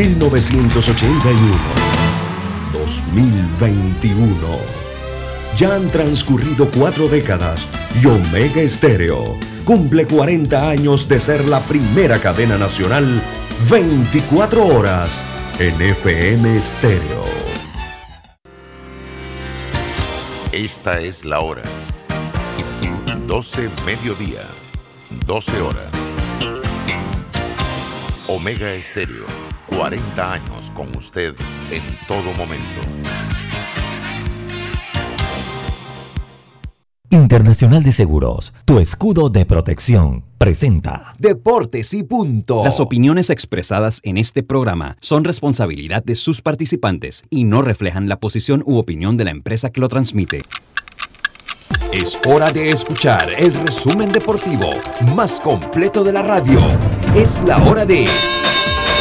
1981. 2021. Ya han transcurrido cuatro décadas y Omega Estéreo cumple 40 años de ser la primera cadena nacional 24 horas en FM Estéreo. Esta es la hora. 12 mediodía, 12 horas. Omega Estéreo, 40 años con usted en todo momento. Internacional de Seguros, tu escudo de protección, presenta Deportes y punto. Las opiniones expresadas en este programa son responsabilidad de sus participantes y no reflejan la posición u opinión de la empresa que lo transmite. Es hora de escuchar el resumen deportivo más completo de la radio. Es la hora de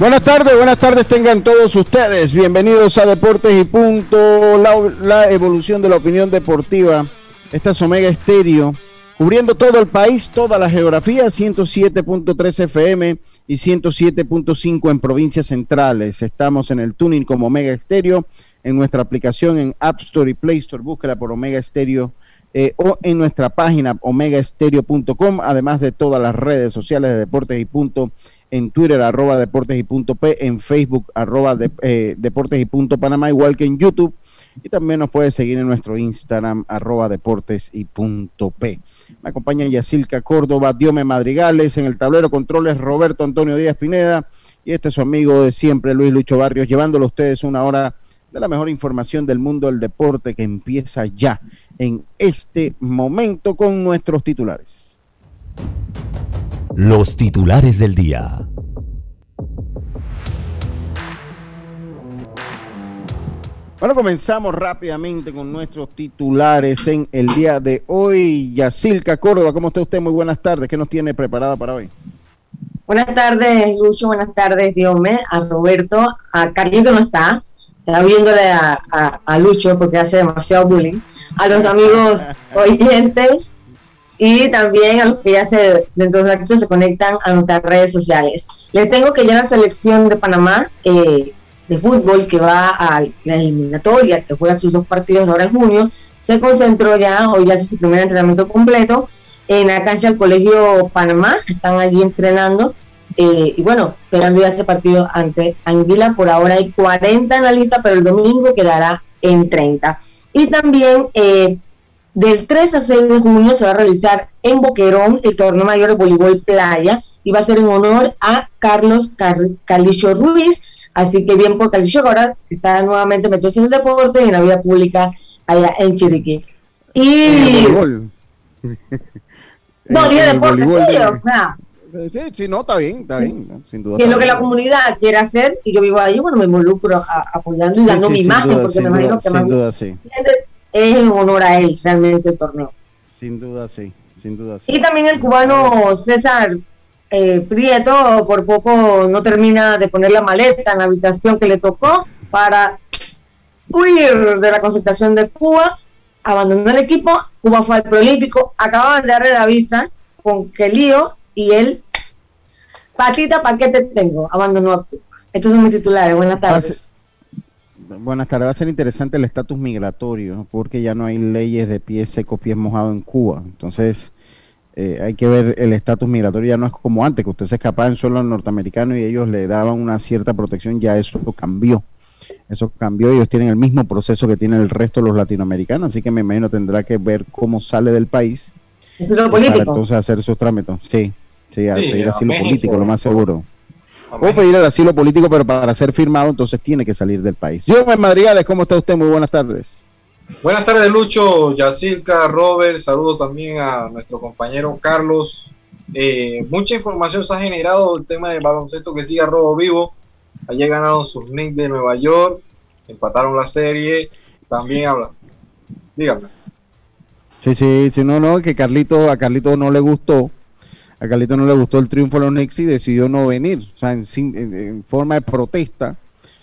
Buenas tardes, buenas tardes tengan todos ustedes. Bienvenidos a Deportes y Punto, la, evolución de la opinión deportiva. Esta es Omega Estéreo, cubriendo todo el país, toda la geografía, 107.3 FM y 107.5 en provincias centrales. Estamos en el tuning como Omega Estéreo, en nuestra aplicación en App Store y Play Store, búsquela por Omega Estéreo eh, o en nuestra página omegaestereo.com, además de todas las redes sociales de Deportes y Punto en Twitter, arroba deportes y punto P, en Facebook, arroba eh, deportes y punto Panamá, igual que en YouTube. Y también nos puede seguir en nuestro Instagram, arroba deportes y punto P. Me acompaña Yacilca Córdoba, Diome Madrigales, en el tablero controles Roberto Antonio Díaz Pineda y este es su amigo de siempre, Luis Lucho Barrios, llevándolo a ustedes una hora de la mejor información del mundo del deporte que empieza ya en este momento con nuestros titulares. Los titulares del día. Bueno, comenzamos rápidamente con nuestros titulares en el día de hoy. Yacilca Córdoba, ¿cómo está usted? Muy buenas tardes. ¿Qué nos tiene preparada para hoy? Buenas tardes, Lucho. Buenas tardes, Diome. A Roberto. A Carlito no está. Está viéndole a, a Lucho porque hace demasiado bullying. A los amigos oyentes y también a los que ya se, dentro de un se conectan a nuestras redes sociales. Les tengo que ya la selección de Panamá eh, de fútbol que va a la eliminatoria, que juega sus dos partidos ahora en junio, se concentró ya, hoy ya hace su primer entrenamiento completo en la cancha del Colegio Panamá, están allí entrenando eh, y bueno, esperando ya ese partido ante Anguila, por ahora hay 40 en la lista, pero el domingo quedará en 30. Y también eh, del 3 a 6 de junio se va a realizar en Boquerón el torneo mayor de voleibol playa y va a ser en honor a Carlos Calicho Ruiz. Así que bien por Calicho, ahora está nuevamente metido en el deporte y en la vida pública allá en Chiriquí. Y. no, deporte, sí, o sea. Sí, sí, no, está bien, está bien, sin duda. Y es lo que la comunidad quiere hacer, y yo vivo ahí, bueno, me involucro apoyando y dando mi imagen, porque me imagino que duda, sí es en honor a él realmente el torneo. Sin duda, sí, sin duda. Sí. Y también el cubano César eh, Prieto por poco no termina de poner la maleta en la habitación que le tocó para huir de la concentración de Cuba, abandonó el equipo, Cuba fue al preolímpico, acababan de darle la vista con que lío y él, patita, ¿para qué te tengo? Abandonó a Cuba. Estos son mis titulares, buenas tardes buenas tardes. Va a ser interesante el estatus migratorio, porque ya no hay leyes de pie seco, pies mojado en Cuba. Entonces, eh, hay que ver el estatus migratorio. Ya no es como antes, que usted se escapaba en suelo norteamericano y ellos le daban una cierta protección. Ya eso cambió. Eso cambió, ellos tienen el mismo proceso que tiene el resto de los latinoamericanos, así que me imagino tendrá que ver cómo sale del país. lo político? Para entonces hacer sus trámites. Sí, sí, a pedir asilo político, lo más seguro. O pedir el asilo político, pero para ser firmado, entonces tiene que salir del país. Yo, Madrigales, ¿cómo está usted? Muy buenas tardes. Buenas tardes, Lucho, Yacirca, Robert. Saludo también a nuestro compañero Carlos. Eh, mucha información se ha generado el tema del baloncesto que sigue a robo vivo. Ayer ganaron sus Knicks de Nueva York, empataron la serie. También habla. Dígame. Sí, sí, sí, no, no, que Carlito, a Carlito no le gustó. A Carlito no le gustó el triunfo de los Knicks y decidió no venir. O sea, en forma de protesta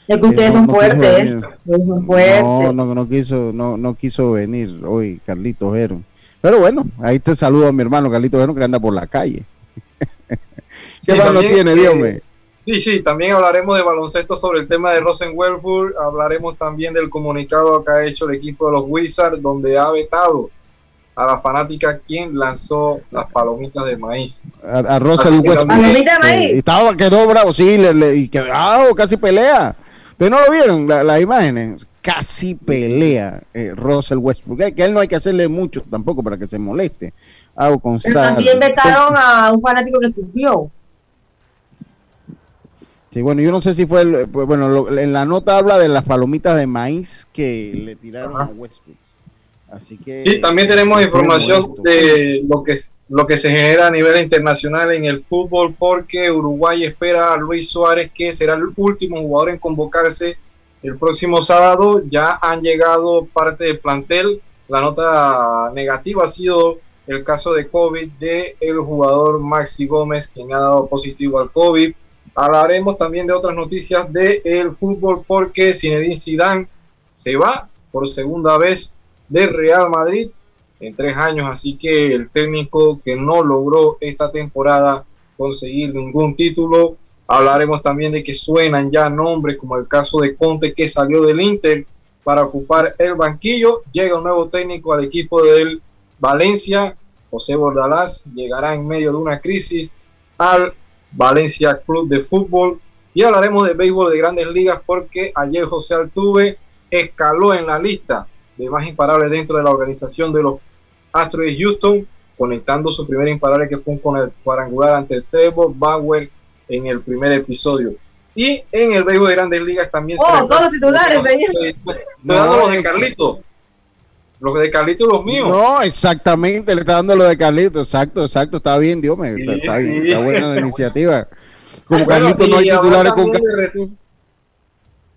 es que ustedes son fuertes. No, no, no quiso, no, no quiso venir hoy Carlitos Ero. Pero bueno, ahí te saludo a mi hermano Carlitos Ero que anda por la calle. ¿Qué sí, tiene, Dios mío? Sí, sí, también hablaremos de baloncesto sobre el tema de Rosenwelfur, hablaremos también del comunicado que ha hecho el equipo de los Wizards, donde ha vetado a la fanática quien lanzó las palomitas de maíz. A, a Russell ¿Palomitas de maíz? estaba, quedó bravo, sí, le, y quedó, casi pelea. Pero no lo vieron las imágenes. Casi pelea eh, Russell Westbrook. Que a él no hay que hacerle mucho tampoco para que se moleste. Hago Pero también vetaron a un fanático que cumplió. Sí, bueno, yo no sé si fue, el, pues, bueno, en la nota habla de las palomitas de maíz que le tiraron a Westbrook. Así que sí, también tenemos información de lo que lo que se genera a nivel internacional en el fútbol porque Uruguay espera a Luis Suárez que será el último jugador en convocarse el próximo sábado. Ya han llegado parte del plantel. La nota negativa ha sido el caso de COVID de el jugador Maxi Gómez, quien ha dado positivo al COVID. Hablaremos también de otras noticias del el fútbol porque Zinedine Zidane se va por segunda vez de Real Madrid en tres años, así que el técnico que no logró esta temporada conseguir ningún título. Hablaremos también de que suenan ya nombres como el caso de Conte que salió del Inter para ocupar el banquillo. Llega un nuevo técnico al equipo del Valencia. José Bordalás llegará en medio de una crisis al Valencia Club de Fútbol. Y hablaremos de béisbol de grandes ligas porque ayer José Altuve escaló en la lista de más imparables dentro de la organización de los Astros de Houston, conectando su primer imparable que fue con el cuadrangular ante el Trevor Bauer en el primer episodio. Y en el béisbol de Grandes Ligas también oh, todos los titulares, dando los de Carlito. Los de Carlito los míos. No, exactamente, le está dando lo de Carlito. Exacto, exacto, está bien, Dios mío. está, está, buena la iniciativa. Como Carlito no hay titulares con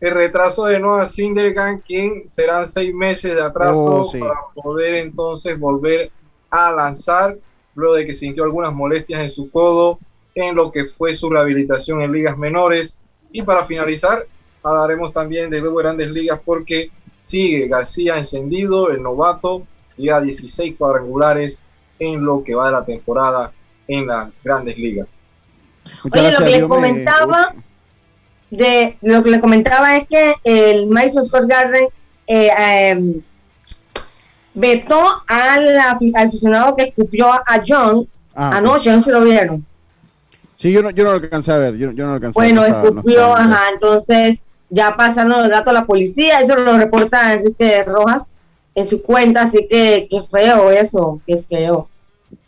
el retraso de Noah Sindergan, quien serán seis meses de atraso oh, para poder entonces volver a lanzar, luego de que sintió algunas molestias en su codo en lo que fue su rehabilitación en ligas menores. Y para finalizar, hablaremos también de luego grandes ligas porque sigue García encendido, el novato, llega a 16 cuadrangulares en lo que va de la temporada en las grandes ligas. Oye, lo que les comentaba de lo que le comentaba es que el Madison Square Garden eh, em, vetó al, aficionado que escupió a John ah, anoche, no se lo vieron. Sí, yo no, yo no lo alcancé a ver, yo, no lo alcancé Bueno, escupió, ajá, entonces ya pasaron los datos a la policía, eso lo reporta Enrique Rojas en su cuenta, así que qué feo eso, qué feo.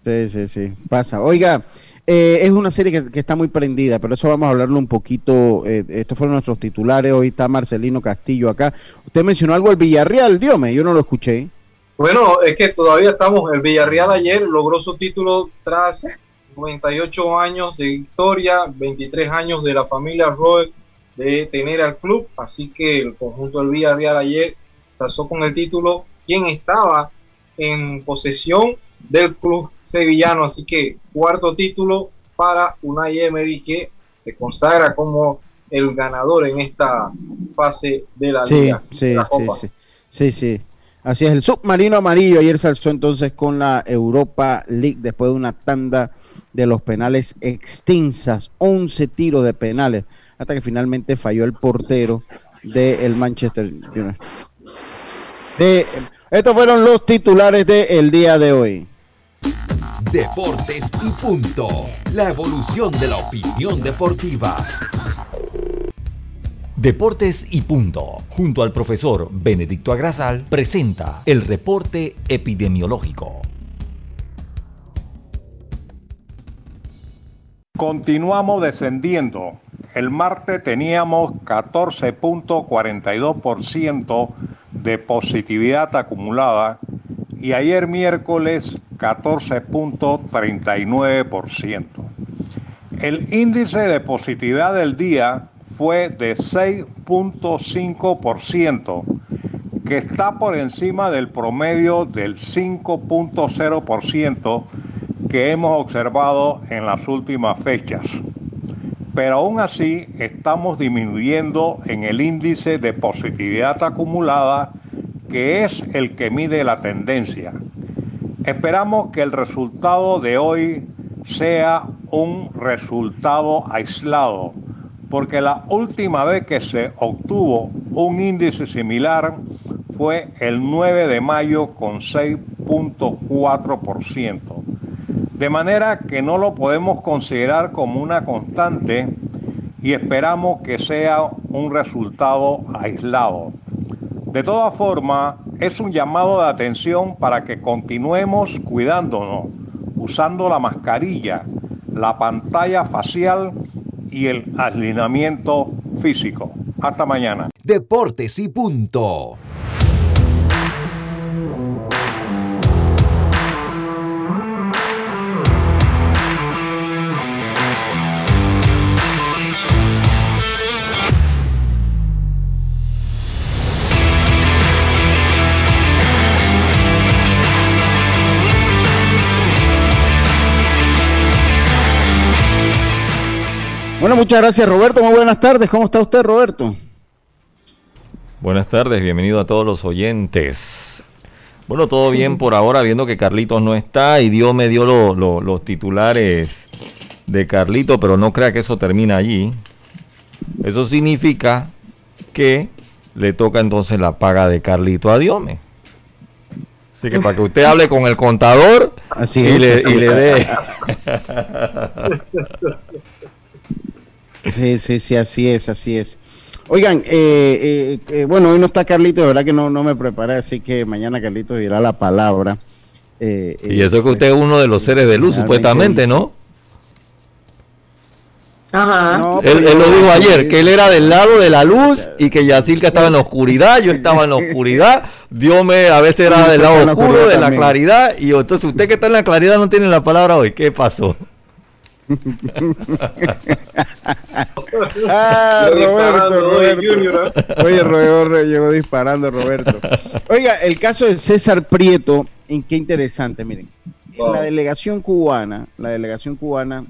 Sí, sí, sí, pasa. Oiga, eh, es una serie que, está muy prendida, pero eso vamos a hablarlo un poquito. Eh, estos fueron nuestros titulares. Hoy está Marcelino Castillo acá. Usted mencionó algo del Villarreal, Diome, yo no lo escuché. Bueno, es que todavía estamos. El Villarreal ayer logró su título tras 98 años de victoria, 23 años de la familia Roy de tener al club. Así que el conjunto del Villarreal ayer se alzó con el título. Quien estaba en posesión del club sevillano. Así que cuarto título para Unai Emery que se consagra como el ganador en esta fase de la liga. Sí, sí, sí, sí, Así es, el submarino amarillo ayer se alzó entonces con la Europa League después de una tanda de los penales extensas, 11 tiros de penales, hasta que finalmente falló el portero del Manchester United. De, estos fueron los titulares del día de hoy. Deportes y punto. La evolución de la opinión deportiva. Deportes y Punto, junto al profesor Benedicto Agrasal, presenta el reporte epidemiológico. Continuamos descendiendo. El martes teníamos 14.42% de positividad acumulada y ayer miércoles 14.39%. El índice de positividad del día fue de 6.5%, que está por encima del promedio del 5.0% que hemos observado en las últimas fechas. Pero aún así estamos disminuyendo en el índice de positividad acumulada, que es el que mide la tendencia. Esperamos que el resultado de hoy sea un resultado aislado porque la última vez que se obtuvo un índice similar fue el 9 de mayo con 6.4%. De manera que no lo podemos considerar como una constante y esperamos que sea un resultado aislado. De todas formas, es un llamado de atención para que continuemos cuidándonos, usando la mascarilla, la pantalla facial y el alineamiento físico. Hasta mañana. Deportes y punto. Bueno, muchas gracias Roberto. Muy buenas tardes. ¿Cómo está usted, Roberto? Buenas tardes, bienvenido a todos los oyentes. Bueno, todo bien por ahora, viendo que Carlitos no está y Dios me dio los titulares de Carlitos, pero no crea que eso termina allí. Eso significa que le toca entonces la paga de Carlito a Diome. Así que para que usted hable con el contador así y, le, y le dé. Sí, sí, sí, así es, así es. Oigan, eh, eh, eh, bueno, hoy no está Carlito, de verdad que no, no me preparé, así que mañana Carlito dirá la palabra. y eso es que usted es pues, uno de los seres de luz, supuestamente, ¿no? Ajá. él, él, lo dijo ayer, que él era del lado de la luz y que Yacirca estaba en la oscuridad, yo estaba en la oscuridad, Dios me a veces era del lado oscuro, de la claridad, y entonces usted que está en la claridad no tiene la palabra hoy, ¿qué pasó? ah, Roberto, Roberto. Oye, Roberto llegó disparando, Roberto. Oiga, el caso de César Prieto, en qué interesante, miren. La delegación cubana, la delegación cubana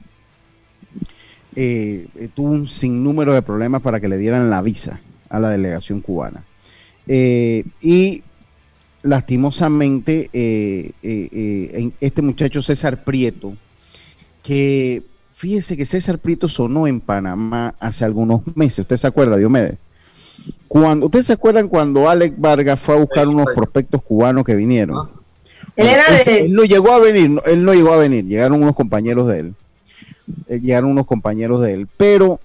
eh, tuvo un sinnúmero de problemas para que le dieran la visa a la delegación cubana. Eh, y lastimosamente, eh, este muchacho César Prieto, que fíjese que César Prieto sonó en Panamá hace algunos meses. ¿Usted se acuerda, Diomedes? Cuando, ¿Ustedes se acuerdan cuando Alex Vargas fue a buscar unos prospectos cubanos que vinieron? Él, era de... él no llegó a venir, él no llegó a venir, llegaron unos compañeros de él. Eh, llegaron unos compañeros de él, pero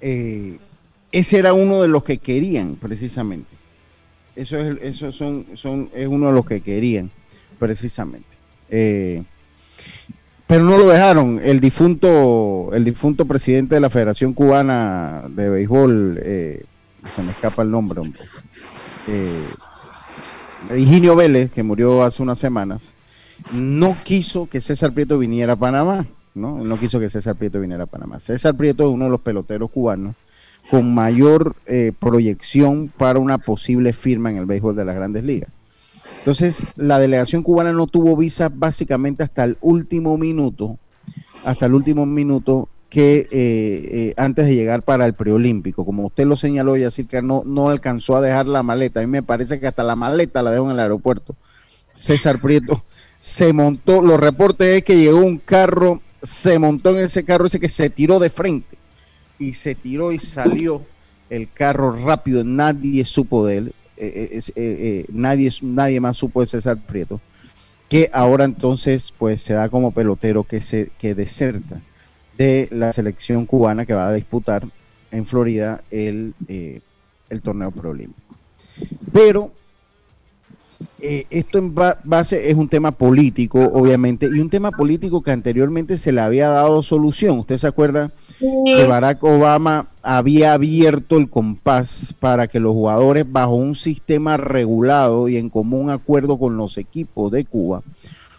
eh, ese era uno de los que querían, precisamente. Eso es, eso son, son, es uno de los que querían, precisamente. Eh, pero no lo dejaron. El difunto, el difunto presidente de la Federación Cubana de Béisbol, eh, se me escapa el nombre, hombre. Eh, Higinio Vélez, que murió hace unas semanas, no quiso que César Prieto viniera a Panamá, ¿no? no quiso que César Prieto viniera a Panamá. César Prieto es uno de los peloteros cubanos con mayor eh, proyección para una posible firma en el béisbol de las grandes ligas. Entonces, la delegación cubana no tuvo visa básicamente hasta el último minuto, hasta el último minuto que eh, eh, antes de llegar para el preolímpico. Como usted lo señaló, que no, no alcanzó a dejar la maleta. A mí me parece que hasta la maleta la dejó en el aeropuerto. César Prieto se montó, los reportes es que llegó un carro, se montó en ese carro, ese que se tiró de frente y se tiró y salió el carro rápido, nadie supo de él eh, eh, eh, nadie, nadie más supo de César Prieto, que ahora entonces pues se da como pelotero que, se, que deserta de la selección cubana que va a disputar en Florida el, el torneo preolímpico. Pero eh, esto en base es un tema político, obviamente, y un tema político que anteriormente se le había dado solución. ¿Usted se acuerda que Barack Obama había abierto el compás para que los jugadores, bajo un sistema regulado y en común acuerdo con los equipos de Cuba,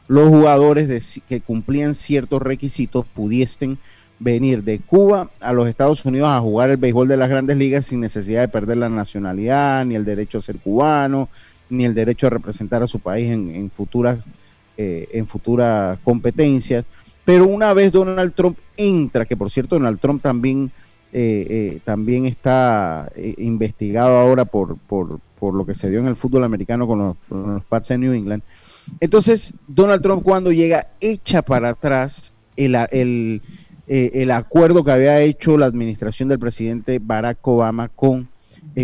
los jugadores que cumplían ciertos requisitos pudiesen venir de Cuba a los Estados Unidos a jugar el béisbol de las grandes ligas sin necesidad de perder la nacionalidad, ni el derecho a ser cubano, ni el derecho a representar a su país en, futuras, eh, en futuras competencias. Pero una vez Donald Trump entra, que por cierto Donald Trump también, eh, eh, también está investigado ahora por, por, lo que se dio en el fútbol americano con los, con los Pats de New England. Entonces, Donald Trump cuando llega echa para atrás el, el, el acuerdo que había hecho la administración del presidente Barack Obama con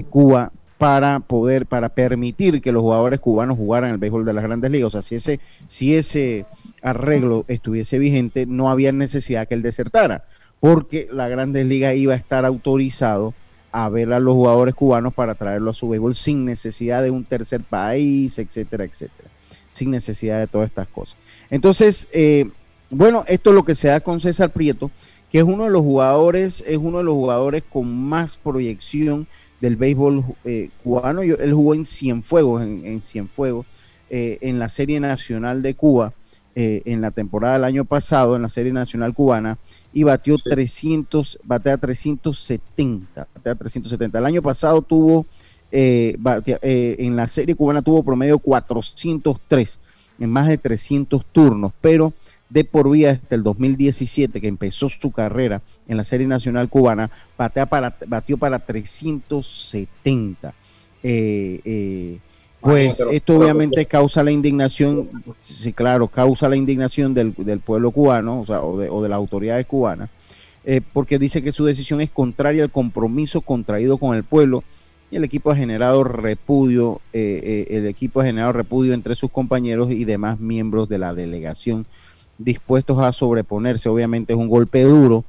Cuba para poder, para permitir que los jugadores cubanos jugaran el béisbol de las grandes ligas. O sea, si ese, si ese arreglo estuviese vigente, no había necesidad que él desertara, porque la grandes ligas iba a estar autorizado a ver a los jugadores cubanos para traerlo a su béisbol sin necesidad de un tercer país, etcétera, etcétera, sin necesidad de todas estas cosas. Entonces, eh, bueno, esto es lo que se da con César Prieto, que es uno de los jugadores, es uno de los jugadores con más proyección del béisbol eh, cubano. él jugó en Cienfuegos, en, en Cienfuegos, eh, en la Serie Nacional de Cuba, eh, en la temporada del año pasado, en la Serie Nacional Cubana, y batió 300, batea 370, batea 370. El año pasado tuvo, en la Serie Cubana tuvo promedio 403 en más de 300 turnos, pero de por vida hasta el 2017, que empezó su carrera en la Serie Nacional Cubana, para, batió para 370. Eh, eh, pues esto obviamente causa la indignación, sí, claro, causa la indignación del, pueblo cubano, o, sea, o, de, o de las autoridades cubanas, eh, porque dice que su decisión es contraria al compromiso contraído con el pueblo y el equipo ha generado repudio, el equipo ha generado repudio entre sus compañeros y demás miembros de la delegación dispuestos a sobreponerse. Obviamente es un golpe duro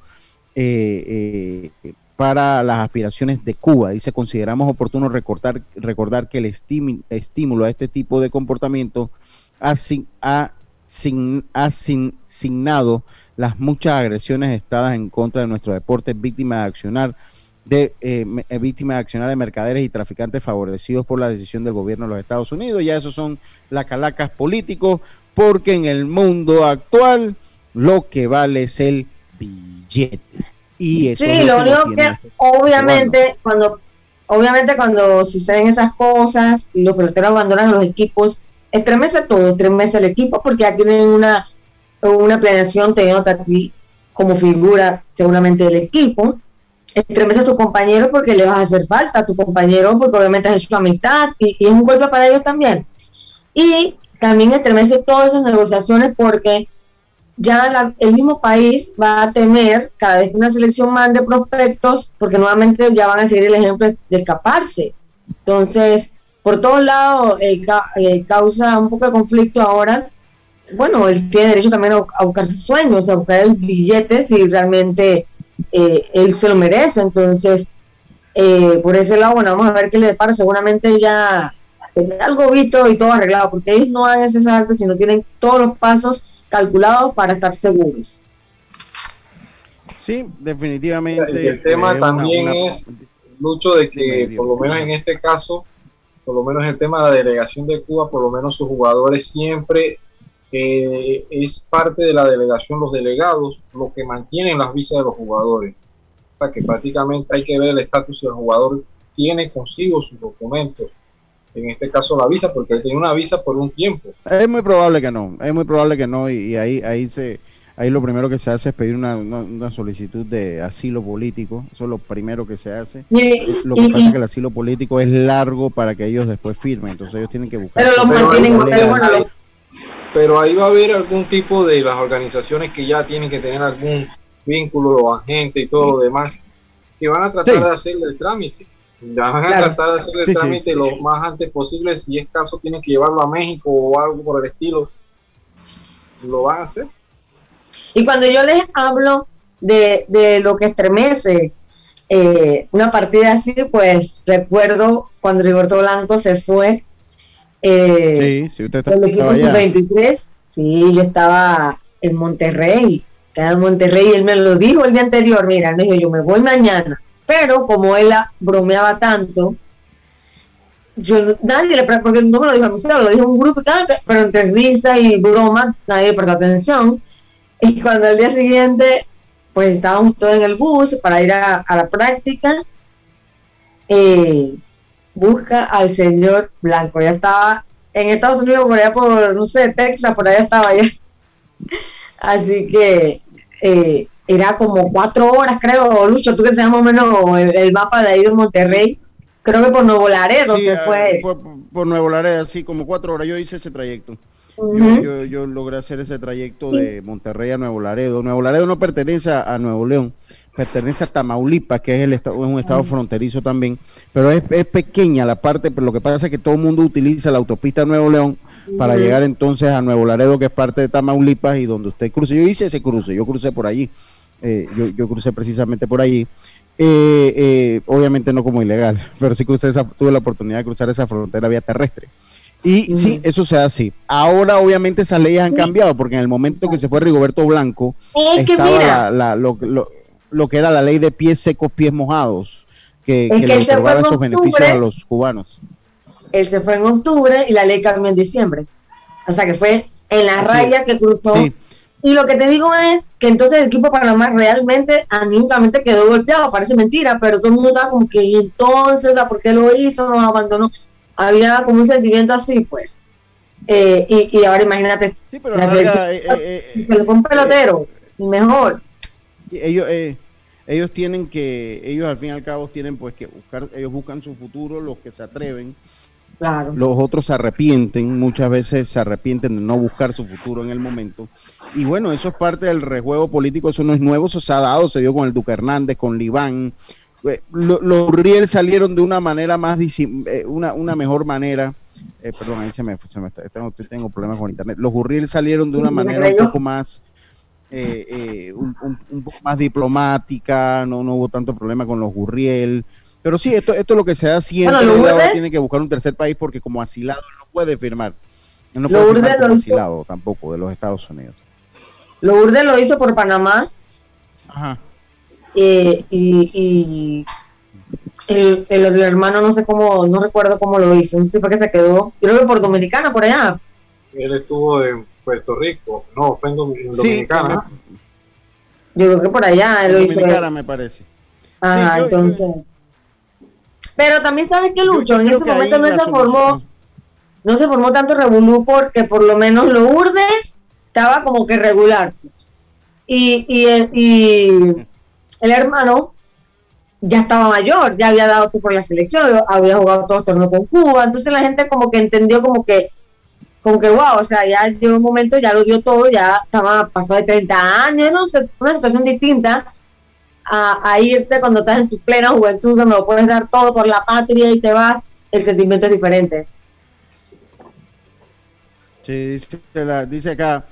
eh, eh, para las aspiraciones de Cuba. Dice, consideramos oportuno recordar, recordar que el estímulo a este tipo de comportamiento ha, ha, asignado las muchas agresiones estadas en contra de nuestro deporte, víctima de accionar de eh, víctimas de accionar de mercaderes y traficantes favorecidos por la decisión del gobierno de los Estados Unidos. Ya esos son las calacas políticos porque en el mundo actual lo que vale es el billete. Y eso sí, lo, único que, obviamente cuando obviamente cuando suceden estas cosas y los peloteros abandonan los equipos, estremece todo, estremece el equipo porque ya tienen una, una planeación teniendo a ti como figura seguramente del equipo. Estremece a tu compañero porque le vas a hacer falta a tu compañero porque obviamente has hecho la mitad y, y es un golpe para ellos también. Y también estremece todas esas negociaciones porque ya el mismo país va a temer cada vez que una selección mande prospectos, porque nuevamente ya van a seguir el ejemplo de escaparse. Entonces, por todos lados eh, eh, causa un poco de conflicto ahora. Bueno, él tiene derecho también a, buscar sus sueños, a buscar el billete si realmente eh, él se lo merece. Entonces, por ese lado, bueno, vamos a ver qué le depara. Seguramente ya tener algo visto y todo arreglado, porque ellos no hagan ese salto, sino tienen todos los pasos calculados para estar seguros. Sí, definitivamente. el tema también es mucho de que, por lo menos en este caso, por lo menos el tema de la delegación de Cuba, por lo menos sus jugadores siempre eh, es parte de la delegación, los delegados, los que mantienen las visas de los jugadores. O sea que prácticamente hay que ver el estatus si el jugador tiene consigo sus documentos en este caso la visa, porque él tiene una visa por un tiempo. Es muy probable que no, es muy probable que no, y, ahí, ahí se ahí lo primero que se hace es pedir una, una, solicitud de asilo político, eso es lo primero que se hace. lo que pasa es que el asilo político es largo para que ellos después firmen, entonces ellos tienen que buscar. Pero, ahí, pero ahí va a haber algún tipo de las organizaciones que ya tienen que tener algún vínculo o agente y todo lo demás, que van a tratar de hacerle el trámite van a tratar de hacer el trámite lo más antes posible. Si es caso, tienen que llevarlo a México o algo por el estilo. Lo van a hacer. Y cuando yo les hablo de, lo que estremece eh, una partida así, pues recuerdo cuando Rigoberto Blanco se fue. Eh, sí, sí, usted está, el equipo sub-23, sí, yo estaba en Monterrey, estaba en Monterrey y él me lo dijo el día anterior, mira, me dijo, yo me voy mañana, pero como él bromeaba tanto, yo nadie le porque no me lo dijo a mí lo dijo un grupo, pero entre risa y broma nadie prestó atención. Y cuando el día siguiente pues estábamos todos en el bus para ir a, la práctica. Eh, busca al señor Blanco. Ya estaba en Estados Unidos, por allá por, no sé, Texas, por allá estaba ya. Así que eh, era como cuatro horas, creo, Lucho, tú que sabes más o menos el, mapa de ahí de Monterrey. Creo que por Nuevo Laredo se ah, fue. Por, por, Nuevo Laredo, sí, como cuatro horas. Yo hice ese trayecto yo, yo, logré hacer ese trayecto de Monterrey a Nuevo Laredo. Nuevo Laredo no pertenece a Nuevo León, pertenece a Tamaulipas, que es, el estado, es un estado fronterizo también, pero es, pequeña la parte, pero lo que pasa es que todo el mundo utiliza la autopista Nuevo León para llegar entonces a Nuevo Laredo, que es parte de Tamaulipas y donde usted cruce. Yo hice ese cruce, yo crucé por allí, eh, yo, yo crucé precisamente por allí. Eh, eh, obviamente no como ilegal, pero sí crucé esa, tuve la oportunidad de cruzar esa frontera vía terrestre. Y sí, eso se hace así. Ahora, obviamente, esas leyes han cambiado, porque en el momento que se fue Rigoberto Blanco, estaba la, lo, lo, que era la ley de pies secos, pies mojados, que, que, le otorgaba esos beneficios a los cubanos. Él se fue en octubre y la ley cambió en diciembre. O sea que fue en la raya que cruzó. Y lo que te digo es que entonces el equipo Panamá realmente anímicamente quedó golpeado, parece mentira, pero todo el mundo estaba como que entonces, ¿a por qué lo hizo? Nos abandonó había como un sentimiento así, pues. Eh, y, ahora imagínate, sí, pero eh, eh, se le fue un pelotero, mejor. Ellos, ellos tienen que, ellos al fin y al cabo tienen pues que buscar, ellos buscan su futuro, los que se atreven. Claro. Los otros se arrepienten, muchas veces se arrepienten de no buscar su futuro en el momento. Y bueno, eso es parte del rejuego político, eso no es nuevo, eso se ha dado, se dio con el Duque Hernández, con Libán, eh, los Riel salieron de una manera más, eh, una, una mejor manera. Eh, perdón, ahí se me, se me está, tengo, tengo, problemas con internet. Los Gurriel salieron de una manera un poco más, un, un, poco más diplomática, no, no hubo tanto problema con los Gurriel. Pero sí, esto, esto es lo que se da siempre. ahora tiene que buscar un tercer país porque como asilado no puede firmar. No puede firmar como asilado tampoco de los Estados Unidos. Lourdes lo hizo por Panamá. Ajá. Eh, y, el, el, hermano no sé cómo, no recuerdo cómo lo hizo, no sé si fue que se quedó, creo que por Dominicana, por allá. Él estuvo en Puerto Rico, no, fue en, Dominicana. yo creo que por allá él lo hizo. Dominicana me parece. Ajá, entonces. Pero también sabes que Lucho, en ese momento no se formó, no se formó tanto revolú porque por lo menos lo Urdes estaba como que regular. Y, y, y el hermano ya estaba mayor, ya había dado por la selección, había jugado todos los torneos con Cuba, entonces la gente como que entendió como que, como que wow, o sea, ya llegó un momento, ya lo dio todo, ya estaba pasado de 30 años, no sé, una situación distinta a, irte cuando estás en tu plena juventud, donde lo puedes dar todo por la patria y te vas, el sentimiento es diferente. Sí, dice acá,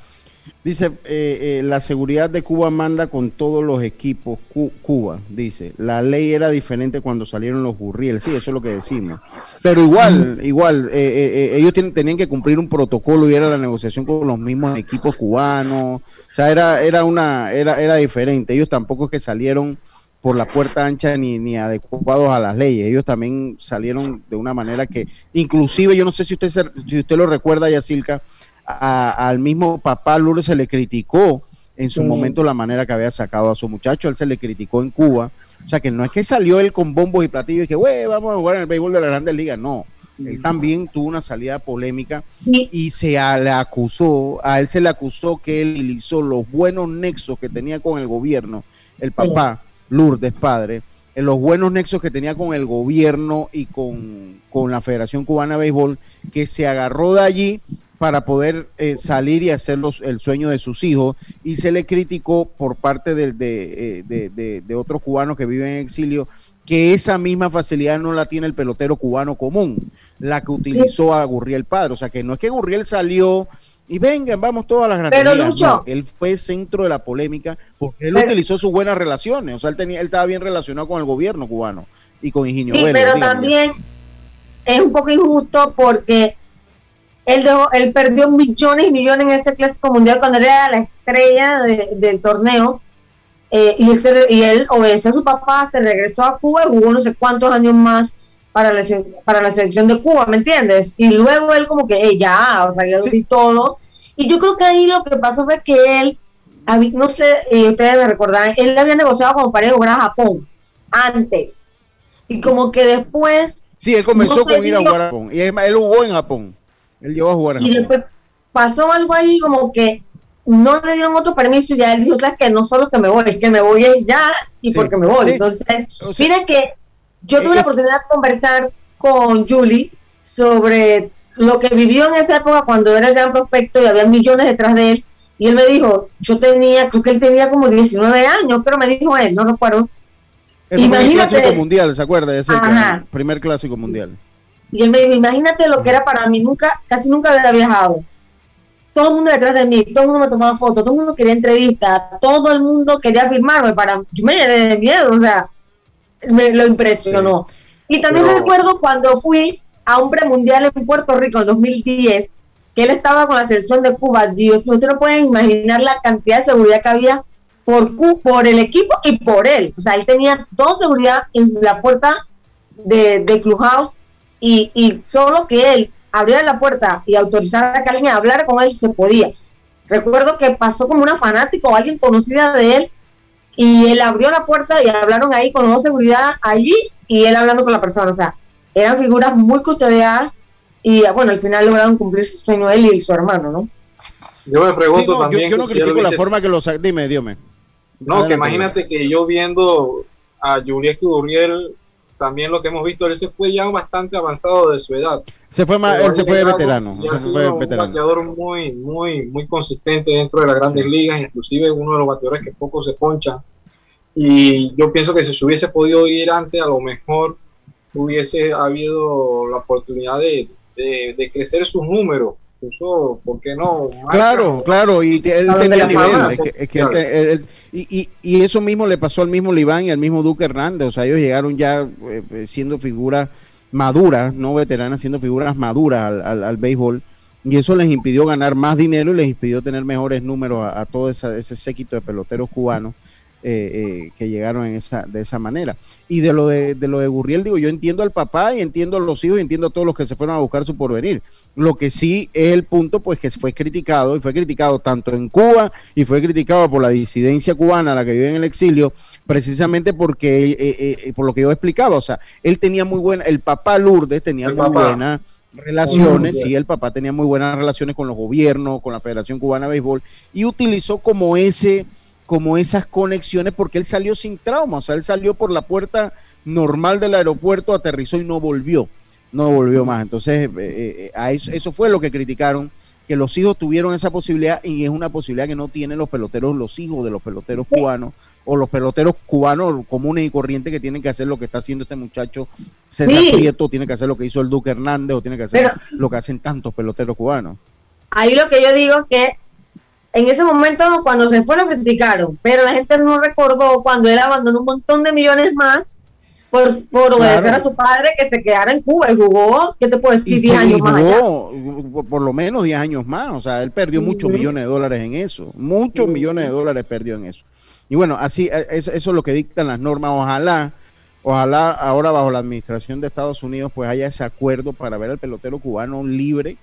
Dice, eh, eh, la seguridad de Cuba manda con todos los equipos. Cuba, dice, la ley era diferente cuando salieron los Gurriel. Sí, eso es lo que decimos. Pero igual, igual, eh, ellos tenían que cumplir un protocolo y era la negociación con los mismos equipos cubanos. O sea, era, era, una, era, era diferente. Ellos tampoco que salieron por la puerta ancha ni, ni adecuados a las leyes. Ellos también salieron de una manera que, inclusive, yo no sé si usted, si usted lo recuerda, Yacilca, al mismo papá Lourdes se le criticó en su momento la manera que había sacado a su muchacho, él se le criticó en Cuba. O sea que no es que salió él con bombos y platillos y que, güey, vamos a jugar en el béisbol de la Grandes Ligas. No, él también tuvo una salida polémica y se le acusó, a él se le acusó que él utilizó los buenos nexos que tenía con el gobierno, el papá, Lourdes, padre, en los buenos nexos que tenía con el gobierno y con, con la Federación Cubana de Béisbol, que se agarró de allí para poder eh, salir y hacer el sueño de sus hijos y se le criticó por parte de, eh, de, de, de, otros cubanos que viven en exilio que esa misma facilidad no la tiene el pelotero cubano común, la que utilizó a Gurriel padre. O sea que no es que Gurriel salió y vengan, vamos todas las grandes Pero Lucho, él fue centro de la polémica porque él utilizó sus buenas relaciones, o sea, él, tenía, él estaba bien relacionado con el gobierno cubano y con Higinio sí, pero también es un poco injusto porque él, él perdió millones y millones en ese clásico mundial cuando él era la estrella del torneo eh, y, él, y él obedeció a su papá, se regresó a Cuba y jugó no sé cuántos años más para la, para la selección de Cuba, ¿me entiendes? Y luego él como que, ya, o sea, ya lo todo. Y yo creo que ahí lo que pasó fue que él, no sé, y ustedes me recordarán, él había negociado como para ir a Japón antes. Y como que después... Sí, él comenzó con ir a jugar a Japón. Y él jugó en Japón. Él llegó a jugar en y después pasó algo ahí como que no le dieron otro permiso y ya él dijo, sabes que no solo que me voy, es que me voy ya y porque me voy. Entonces, miren que yo tuve la oportunidad de conversar con Julie sobre lo que vivió en esa época cuando era el gran prospecto y había millones detrás de él. Y él me dijo, yo tenía, creo que él tenía como 19 años, pero me dijo él, no recuerdo. Es el clásico mundial, ¿se acuerda? Ese primer clásico mundial. Y él me dijo, imagínate lo que era para mí, nunca, casi nunca había viajado. Todo el mundo detrás de mí, todo el mundo me tomaba fotos, todo el mundo quería entrevistas, todo el mundo quería firmarme para, yo me llené de miedo, o sea, me lo impresionó. Y también recuerdo cuando fui a un premundial en Puerto Rico en 2010, que él estaba con la selección de Cuba. Dios, ustedes no pueden imaginar la cantidad de seguridad que había por, por el equipo y por él. O sea, él tenía toda seguridad en la puerta de, de Clubhouse y, y solo que él abriera la puerta y autorizara a que alguien hablara con él se podía. Recuerdo que pasó como una fanática o alguien conocida de él y él abrió la puerta y hablaron ahí con los seguridad allí y él hablando con la persona. O sea, eran figuras muy custodiadas y bueno, al final lograron cumplir su sueño él y su hermano, ¿no? Yo me pregunto también. Yo, no critico la forma que lo Dime, dime. No, que imagínate que yo viendo a Julián Uriel, también lo que hemos visto, él se fue ya bastante avanzado de su edad. Se fue más, él se fue veterano. Se fue un bateador muy, muy, muy consistente dentro de las grandes ligas, inclusive uno de los bateadores que poco se poncha. Y yo pienso que si se hubiese podido ir antes, a lo mejor hubiese habido la oportunidad de, de, crecer sus números. Eso, ¿por qué no? claro, claro, y él tenía nivel. Es que, y, y, eso mismo le pasó al mismo Libán y al mismo Duque Hernández. O sea, ellos llegaron ya eh, eh, siendo figuras maduras, no veteranas, siendo figuras maduras al, al, al, béisbol. Y eso les impidió ganar más dinero y les impidió tener mejores números a, a todo ese séquito de peloteros cubanos eh, eh, que llegaron en esa, de esa manera. Y de lo de, de, lo de Gurriel, digo, yo entiendo al papá y entiendo a los hijos y entiendo a todos los que se fueron a buscar su porvenir. Lo que sí es el punto, pues que fue criticado y fue criticado tanto en Cuba y fue criticado por la disidencia cubana, la que vive en el exilio, precisamente porque, eh, por lo que yo explicaba, o sea, él tenía muy buena, el papá Lourdes tenía muy buena relaciones, sí, el papá tenía muy buenas relaciones con los gobiernos, con la Federación Cubana de Béisbol, y utilizó como ese, como esas conexiones porque él salió sin trauma, o sea, él salió por la puerta normal del aeropuerto, aterrizó y no volvió, no volvió más. Entonces, eh, eh, a eso, eso, fue lo que criticaron, que los hijos tuvieron esa posibilidad y es una posibilidad que no tienen los peloteros, los hijos de los peloteros cubanos o los peloteros cubanos comunes y corrientes que tienen que hacer lo que está haciendo este muchacho César Prieto, tiene que hacer lo que hizo el Duque Hernández o tiene que hacer lo que hacen tantos peloteros cubanos. Ahí lo que yo digo es que en ese momento cuando se fue lo criticaron, pero la gente no recordó cuando él abandonó un montón de millones más por, por obedecer a su padre que se quedara en Cuba. Y jugó, ¿qué te puedo decir? 10 años más. por lo menos 10 años más, o sea, él perdió muchos millones de dólares en eso, muchos millones de dólares perdió en eso. Y bueno, así, e, eso, eso es lo que dictan las normas, ojalá Ojalá ahora bajo la administración de Estados Unidos pues haya ese acuerdo para ver al pelotero cubano libre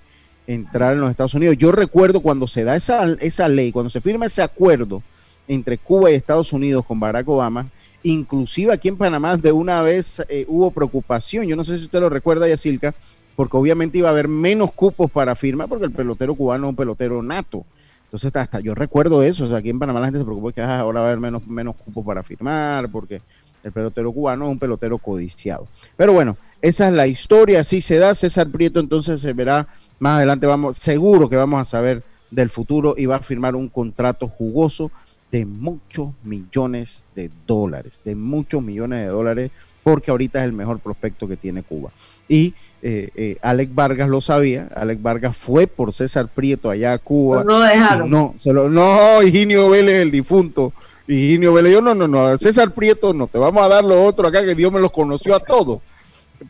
entrar en los Estados Unidos. Yo recuerdo cuando se da esa, esa ley, cuando se firma ese acuerdo entre Cuba y Estados Unidos con Barack Obama, inclusive aquí en Panamá de una vez eh, hubo preocupación, yo no sé si usted lo recuerda, Yacilca, porque obviamente iba a haber menos cupos para firma porque el pelotero cubano es un pelotero nato. Entonces hasta yo recuerdo eso, o sea, aquí en Panamá la gente se preocupó que ah, ahora va a haber menos, menos cupos para firmar porque el pelotero cubano es un pelotero codiciado. Pero bueno, esa es la historia, así se da. César Prieto entonces se verá más adelante vamos, seguro que vamos a saber del futuro y va a firmar un contrato jugoso de muchos millones de dólares, de muchos millones de dólares porque ahorita es el mejor prospecto que tiene Cuba. Y eh, eh, Alex Vargas lo sabía, Alex Vargas fue por César Prieto allá a Cuba. no lo dejaron. No, se lo, no, Higinio Vélez, el difunto. Higinio Vélez, yo no, no, no, César Prieto no, te vamos a dar lo otro acá que Dios me los conoció a todos.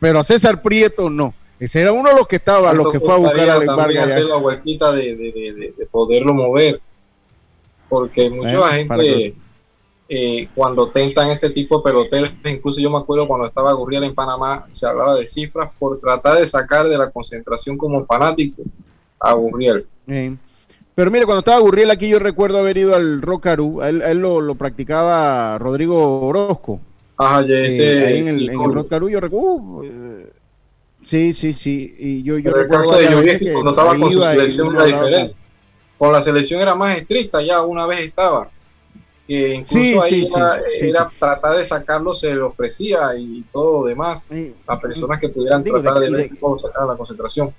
Pero a César Prieto no. Ese era uno de los que estaba, los que fue a buscar a Alex Vargas. hacer la vueltita de, de, de, de, poderlo mover. Porque mucha gente eh, cuando tentan este tipo de peloteros, incluso yo me acuerdo cuando estaba Gurriel en Panamá, se hablaba de cifras por tratar de sacar de la concentración como fanático a Gurriel. Pero mire, cuando estaba Gurriel aquí, yo recuerdo haber ido al Rocaru, él, él lo, practicaba Rodrigo Orozco. Ajá, ya ese. ahí en el, en el Rocaru, yo recuerdo. Uh, eh, sí, sí, sí. Y yo, yo recuerdo de que cuando estaba con su selección era diferente. Con la selección era más estricta, ya una vez estaba que incluso ahí era, tratar de sacarlo, se le ofrecía y todo lo demás a personas que pudieran tratar de, de, sacar la concentración.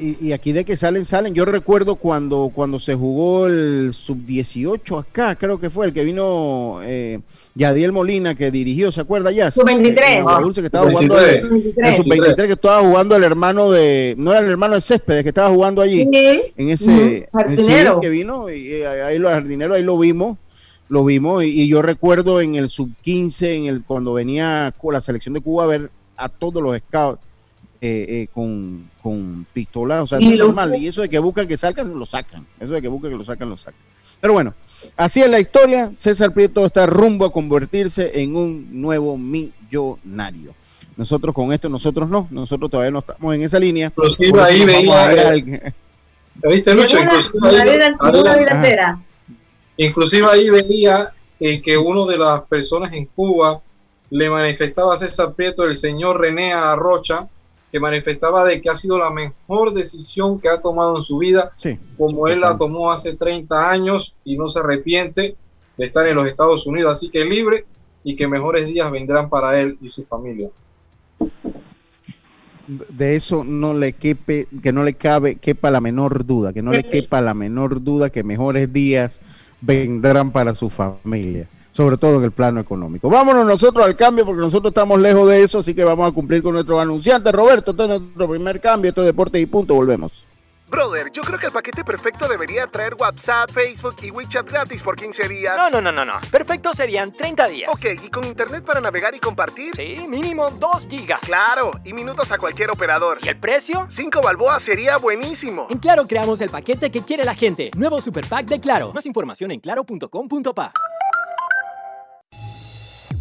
Y, aquí de que salen, salen. Yo recuerdo cuando, cuando se jugó el sub-18 acá, creo que fue el que vino eh, Yadiel Molina, que dirigió, ¿se acuerda ya? Sub-23. Ah, que estaba jugando el, sub-23 que estaba jugando el hermano de, no era el hermano de Céspedes, que estaba jugando allí. En ese, jardinero. que vino, y eh, ahí lo jardinero, ahí lo vimos lo vimos y, yo recuerdo en el sub 15 en el cuando venía con la selección de Cuba a ver a todos los scouts eh, eh, con, con pistolas, o sea, es normal. Y eso de que buscan que salgan, lo sacan. Eso de que buscan que lo sacan, lo sacan. Pero bueno, así es la historia. César Prieto está rumbo a convertirse en un nuevo millonario. Nosotros con esto, nosotros no, nosotros todavía no estamos en esa línea. Inclusive ahí veía. ¿Viste, Lucho? Inclusive ahí venía eh, que uno de las personas en Cuba le manifestaba a César Prieto, el señor René Arrocha, que manifestaba de que ha sido la mejor decisión que ha tomado en su vida, como él la tomó hace 30 años y no se arrepiente de estar en los Estados Unidos, así que libre y que mejores días vendrán para él y su familia. De eso no le quepe, que no le cabe, quepa la menor duda, que no le quepa la menor duda que mejores días vendrán para su familia, sobre todo en el plano económico. Vámonos nosotros al cambio porque nosotros estamos lejos de eso, así que vamos a cumplir con nuestro anunciante. Roberto, este es nuestro primer cambio, esto es Deportes y Punto, volvemos. Brother, yo creo que el paquete perfecto debería traer WhatsApp, Facebook y WeChat gratis por 15 días. No, no, no, no, no. Perfecto serían 30 días. Ok, ¿y con internet para navegar y compartir? Sí, mínimo 2 gigas. Claro, y minutos a cualquier operador. ¿Y el precio? 5 balboas sería buenísimo. En Claro creamos el paquete que quiere la gente. Nuevo Super Pack de Claro. Más información en claro.com.pa.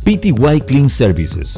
PTY Clean Services,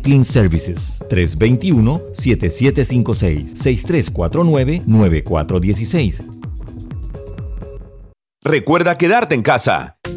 Clean Services 321-7756-6349-9416. Recuerda quedarte en casa.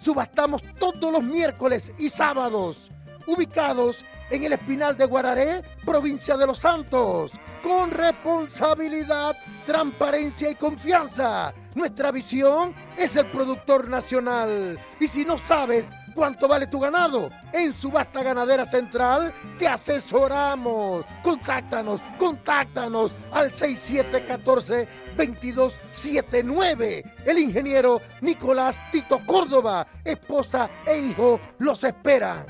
subastamos todos los miércoles y sábados, ubicados en el Espinal de Guararé, provincia de Los Santos, con responsabilidad, transparencia y confianza. Nuestra visión es el productor nacional. Y si no sabes cuánto vale tu ganado, en Subasta Ganadera Central te asesoramos. Contáctanos, contáctanos al 6714-2279. El ingeniero Nicolás Tito Córdoba, esposa e hijo los esperan.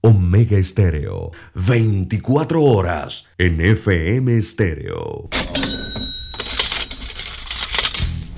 Omega Estéreo, 24 horas en FM Estéreo.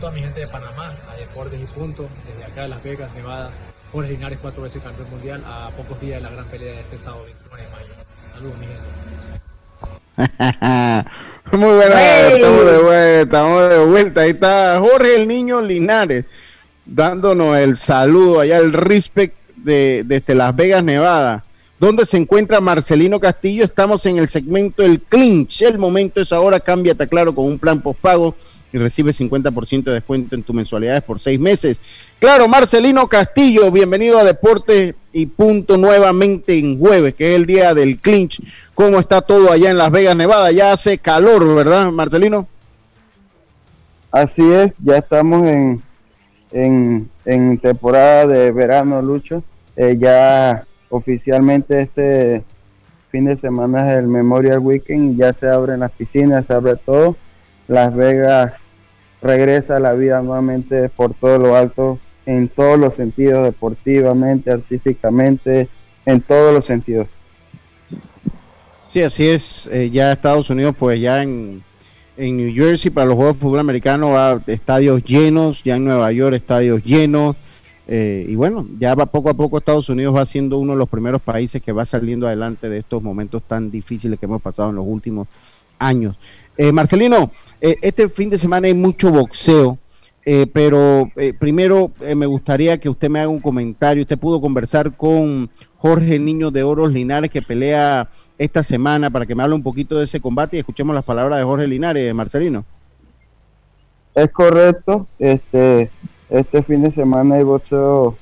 Toda mi gente de Panamá, a Deportes y Punto, desde acá de Las Vegas, Nevada. Jorge Linares, cuatro veces campeón mundial, a pocos días de la gran pelea de este sábado 29 de mayo. Saludos, mi gente. Muy buena, ¡Hey! estamos de vuelta, estamos de vuelta. Ahí está Jorge el Niño Linares dándonos el saludo allá, el respect de, desde Las Vegas, Nevada. ¿Dónde se encuentra Marcelino Castillo? Estamos en el segmento El Clinch. El momento es ahora. Cámbiate claro con un plan postpago y recibe 50% de descuento en tus mensualidades por seis meses. Claro, Marcelino Castillo, bienvenido a Deportes y Punto nuevamente en jueves, que es el día del clinch. ¿Cómo está todo allá en Las Vegas, Nevada? Ya hace calor, ¿verdad, Marcelino? Así es, ya estamos en, en, temporada de verano, Lucho. Eh, ya oficialmente este fin de semana es el Memorial Weekend y ya se abren las piscinas, se abre todo. Las Vegas regresa a la vida nuevamente por todo lo alto, en todos los sentidos, deportivamente, artísticamente, en todos los sentidos. Sí, así es. Eh, ya Estados Unidos, pues ya en, en New Jersey para los Juegos de Fútbol Americano va estadios llenos, ya en Nueva York estadios llenos. eh, y bueno, ya va poco a poco Estados Unidos va siendo uno de los primeros países que va saliendo adelante de estos momentos tan difíciles que hemos pasado en los últimos años. Eh, Marcelino, eh, este fin de semana hay mucho boxeo, eh, pero eh, primero me gustaría que usted me haga un comentario. Usted pudo conversar con Jorge Niño de Oros Linares que pelea esta semana para que me hable un poquito de ese combate y escuchemos las palabras de Jorge Linares, Marcelino. Es correcto, este, este fin de semana hay boxeo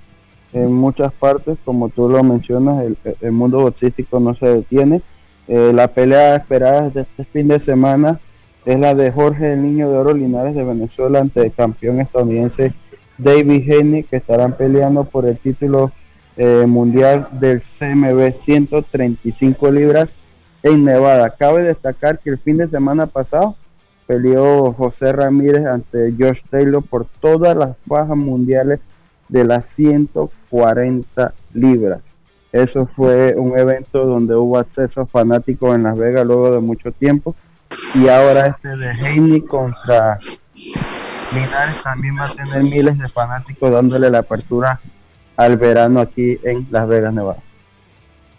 en muchas partes, como tú lo mencionas, el mundo boxístico no se detiene. Eh, la pelea esperada de este fin de semana es la de Jorge el Niño de Oro Linares de Venezuela ante el campeón estadounidense David Haney, que estarán peleando por el título eh, mundial del CMB 135 libras en Nevada. Cabe destacar que el fin de semana pasado peleó José Ramírez ante Josh Taylor por todas las fajas mundiales de las 140 libras. Eso fue un evento donde hubo acceso a fanáticos en Las Vegas luego de mucho tiempo. Y ahora este de Haney contra Linares también va a tener miles de fanáticos dándole la apertura al verano aquí en Las Vegas, Nevada.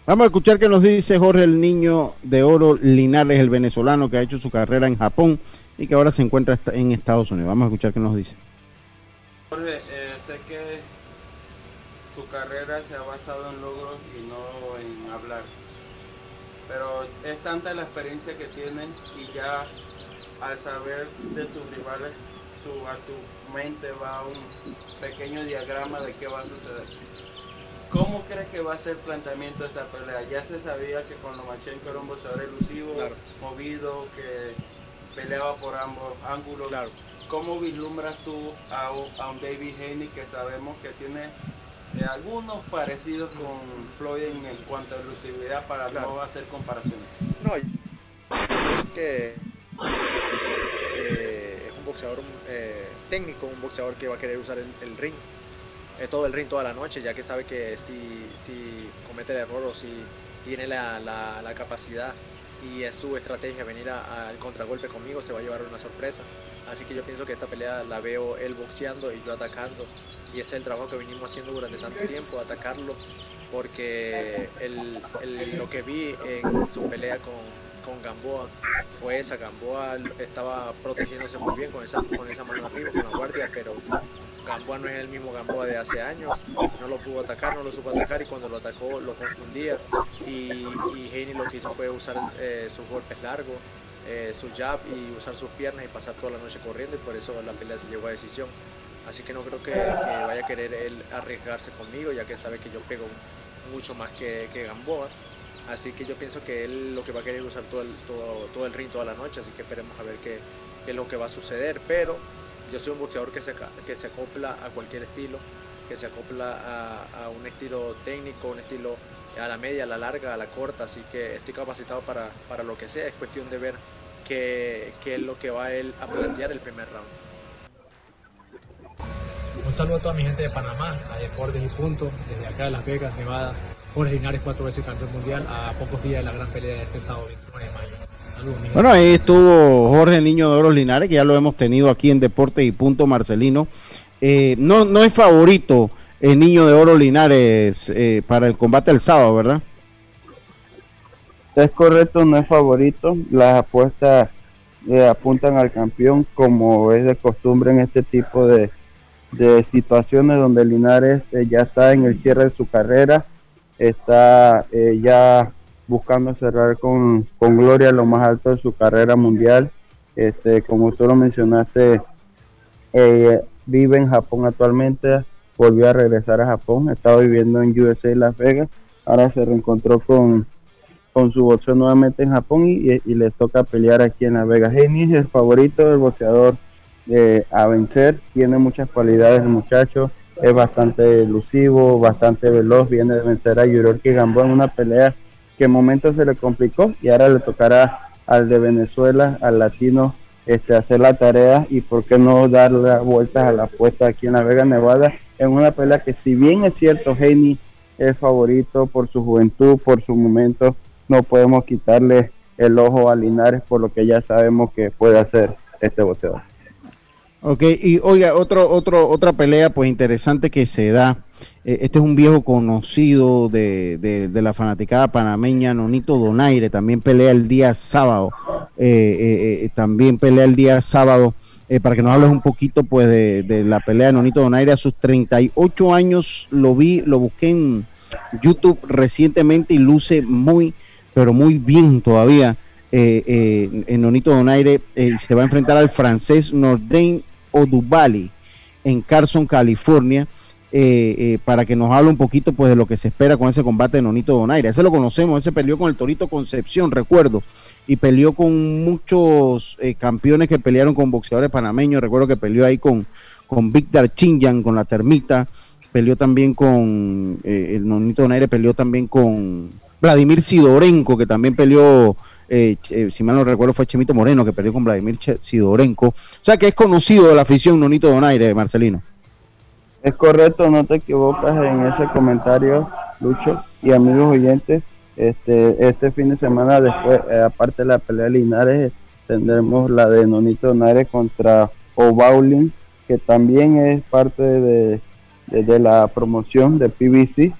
Vamos a escuchar qué nos dice Jorge el Niño de Oro Linares, el venezolano que ha hecho su carrera en Japón y que ahora se encuentra en Estados Unidos. Vamos a escuchar qué nos dice. Jorge, eh, sé que tu carrera se ha basado en logros y no en hablar, pero es tanta la experiencia que tienes y ya al saber de tus rivales, tu- a tu mente va un pequeño diagrama de qué va a suceder. ¿Cómo crees que va a ser el planteamiento de esta pelea? Ya se sabía que con Lomachenko era un boxeador elusivo, movido, que peleaba por ambos ángulos. ¿Cómo vislumbras tú a un, a un David Haney que sabemos que tiene eh, algunos parecidos con Floyd en, cuanto a elusividad para no hacer comparaciones? No, pienso que eh, es un boxeador eh, técnico, un boxeador que va a querer usar el, el ring, eh, todo el ring toda la noche, ya que sabe que si, si comete el error o si tiene la, la- la capacidad y es su estrategia venir al contragolpe conmigo, se va a llevar una sorpresa. Así que yo pienso que esta pelea la veo él boxeando y yo atacando. Y ese es el trabajo que venimos haciendo durante tanto tiempo, atacarlo, porque el- lo que vi en su pelea con, con Gamboa fue esa. Gamboa estaba protegiéndose muy bien con esa, con esa mano arriba, con la guardia, pero Gamboa no es el mismo Gamboa de hace años. No lo pudo atacar, no lo supo atacar y cuando lo atacó lo confundía. Y, y lo que hizo fue usar eh, sus golpes largos, eh, su jab y usar sus piernas y pasar toda la noche corriendo y por eso la pelea se llevó a decisión. Así que no creo que, vaya a querer él arriesgarse conmigo, ya que sabe que yo pego mucho más que, que Gamboa. Así que yo pienso que él lo que va a querer usar todo el, todo, todo el ring toda la noche, así que esperemos a ver qué, qué es lo que va a suceder. Pero yo soy un boxeador que se, que se acopla a cualquier estilo, que se acopla a, a, un estilo técnico, un estilo a la media, a la larga, a la corta, así que estoy capacitado para, para lo que sea, es cuestión de ver qué, qué es lo que va él a plantear el primer round. Un saludo a toda mi gente de Panamá, a Deportes y Punto, desde acá de Las Vegas, Nevada. Jorge Linares, cuatro veces campeón mundial, a pocos días de la gran pelea de este sábado 29 de mayo. Saludos, bueno, ahí estuvo Jorge Niño de Oro Linares, que ya lo hemos tenido aquí en Deportes y Punto Marcelino. Eh, no, no es favorito el Niño de Oro Linares eh, para el combate del sábado, ¿verdad? Es correcto, no es favorito. Las apuestas eh, apuntan al campeón como es de costumbre en este tipo de, de situaciones donde Linares eh, ya está en el cierre de su carrera, está eh, ya buscando cerrar con, con, gloria lo más alto de su carrera mundial. Este, como tú lo mencionaste, eh, vive en Japón actualmente, volvió a regresar a Japón, estaba viviendo en USA Las Vegas, ahora se reencontró con, con su boxeo nuevamente en Japón y, y, y le toca pelear aquí en Las Vegas. Es el favorito del boxeador eh, a vencer. Tiene muchas cualidades el muchacho, es bastante elusivo, bastante veloz, viene de vencer a Yuriorki Gamboa en una pelea que en momentos se le complicó y ahora le tocará al de Venezuela, al latino, este, hacer la tarea y por qué no darle vueltas a la apuesta aquí en la Vega Nevada en una pelea que si bien es cierto Heini es favorito por su juventud, por su momento, no podemos quitarle el ojo a Linares por lo que ya sabemos que puede hacer este boxeador. Ok, y oiga, otro, otro, otra pelea pues interesante que se da. Eh, este es un viejo conocido de, de, la fanaticada panameña, Nonito Donaire, también pelea el día sábado. Eh, eh, también pelea el día sábado. para que nos hables un poquito pues de, de, la pelea de Nonito Donaire a sus 38 años, lo vi, lo busqué en YouTube recientemente y luce muy, pero muy bien todavía. en Nonito Donaire se va a enfrentar al francés Nordin Odubali en Carson, California, eh, eh, para que nos hable un poquito pues de lo que se espera con ese combate de Nonito Donaire. Ese lo conocemos, ese peleó con el Torito Concepción, recuerdo, y peleó con muchos eh, campeones que pelearon con boxeadores panameños, recuerdo que peleó ahí con, con Víctor Chinyan, con la Termita, peleó también con, el Nonito Donaire peleó también con Vladimir Sidorenko, que también peleó eh, eh, si mal no recuerdo fue Chemito Moreno que perdió con Vladimir Sidorenko. O sea que es conocido de la afición Nonito Donaire, Marcelino. Es correcto, no te equivocas en ese comentario, Lucho y amigos oyentes. Este, este fin de semana, después, eh, aparte de la pelea de Linares, tendremos la de Nonito Donaire contra O'Baulin, que también es parte de, de, de la promoción de PBC,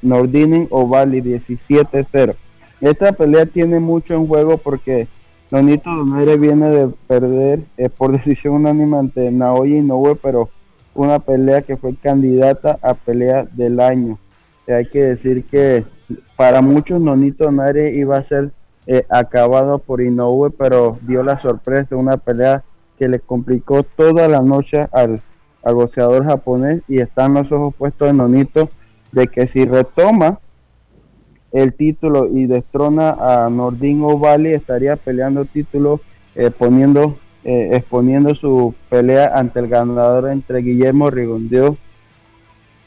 Nordinen O'Bali 17-0. Esta pelea tiene mucho en juego porque Nonito Donaire viene de perder eh, por decisión unánime ante Naoya Inoue, pero una pelea que fue candidata a pelea del año. Y hay que decir que para muchos Nonito Donaire iba a ser eh, acabado por Inoue, pero dio la sorpresa, una pelea que le complicó toda la noche al, al boxeador japonés y están los ojos puestos en Nonito de que si retoma el título y destrona a Nordin O'Valley, estaría peleando título, eh, poniendo, eh, exponiendo su pelea ante el ganador entre Guillermo Rigondeo,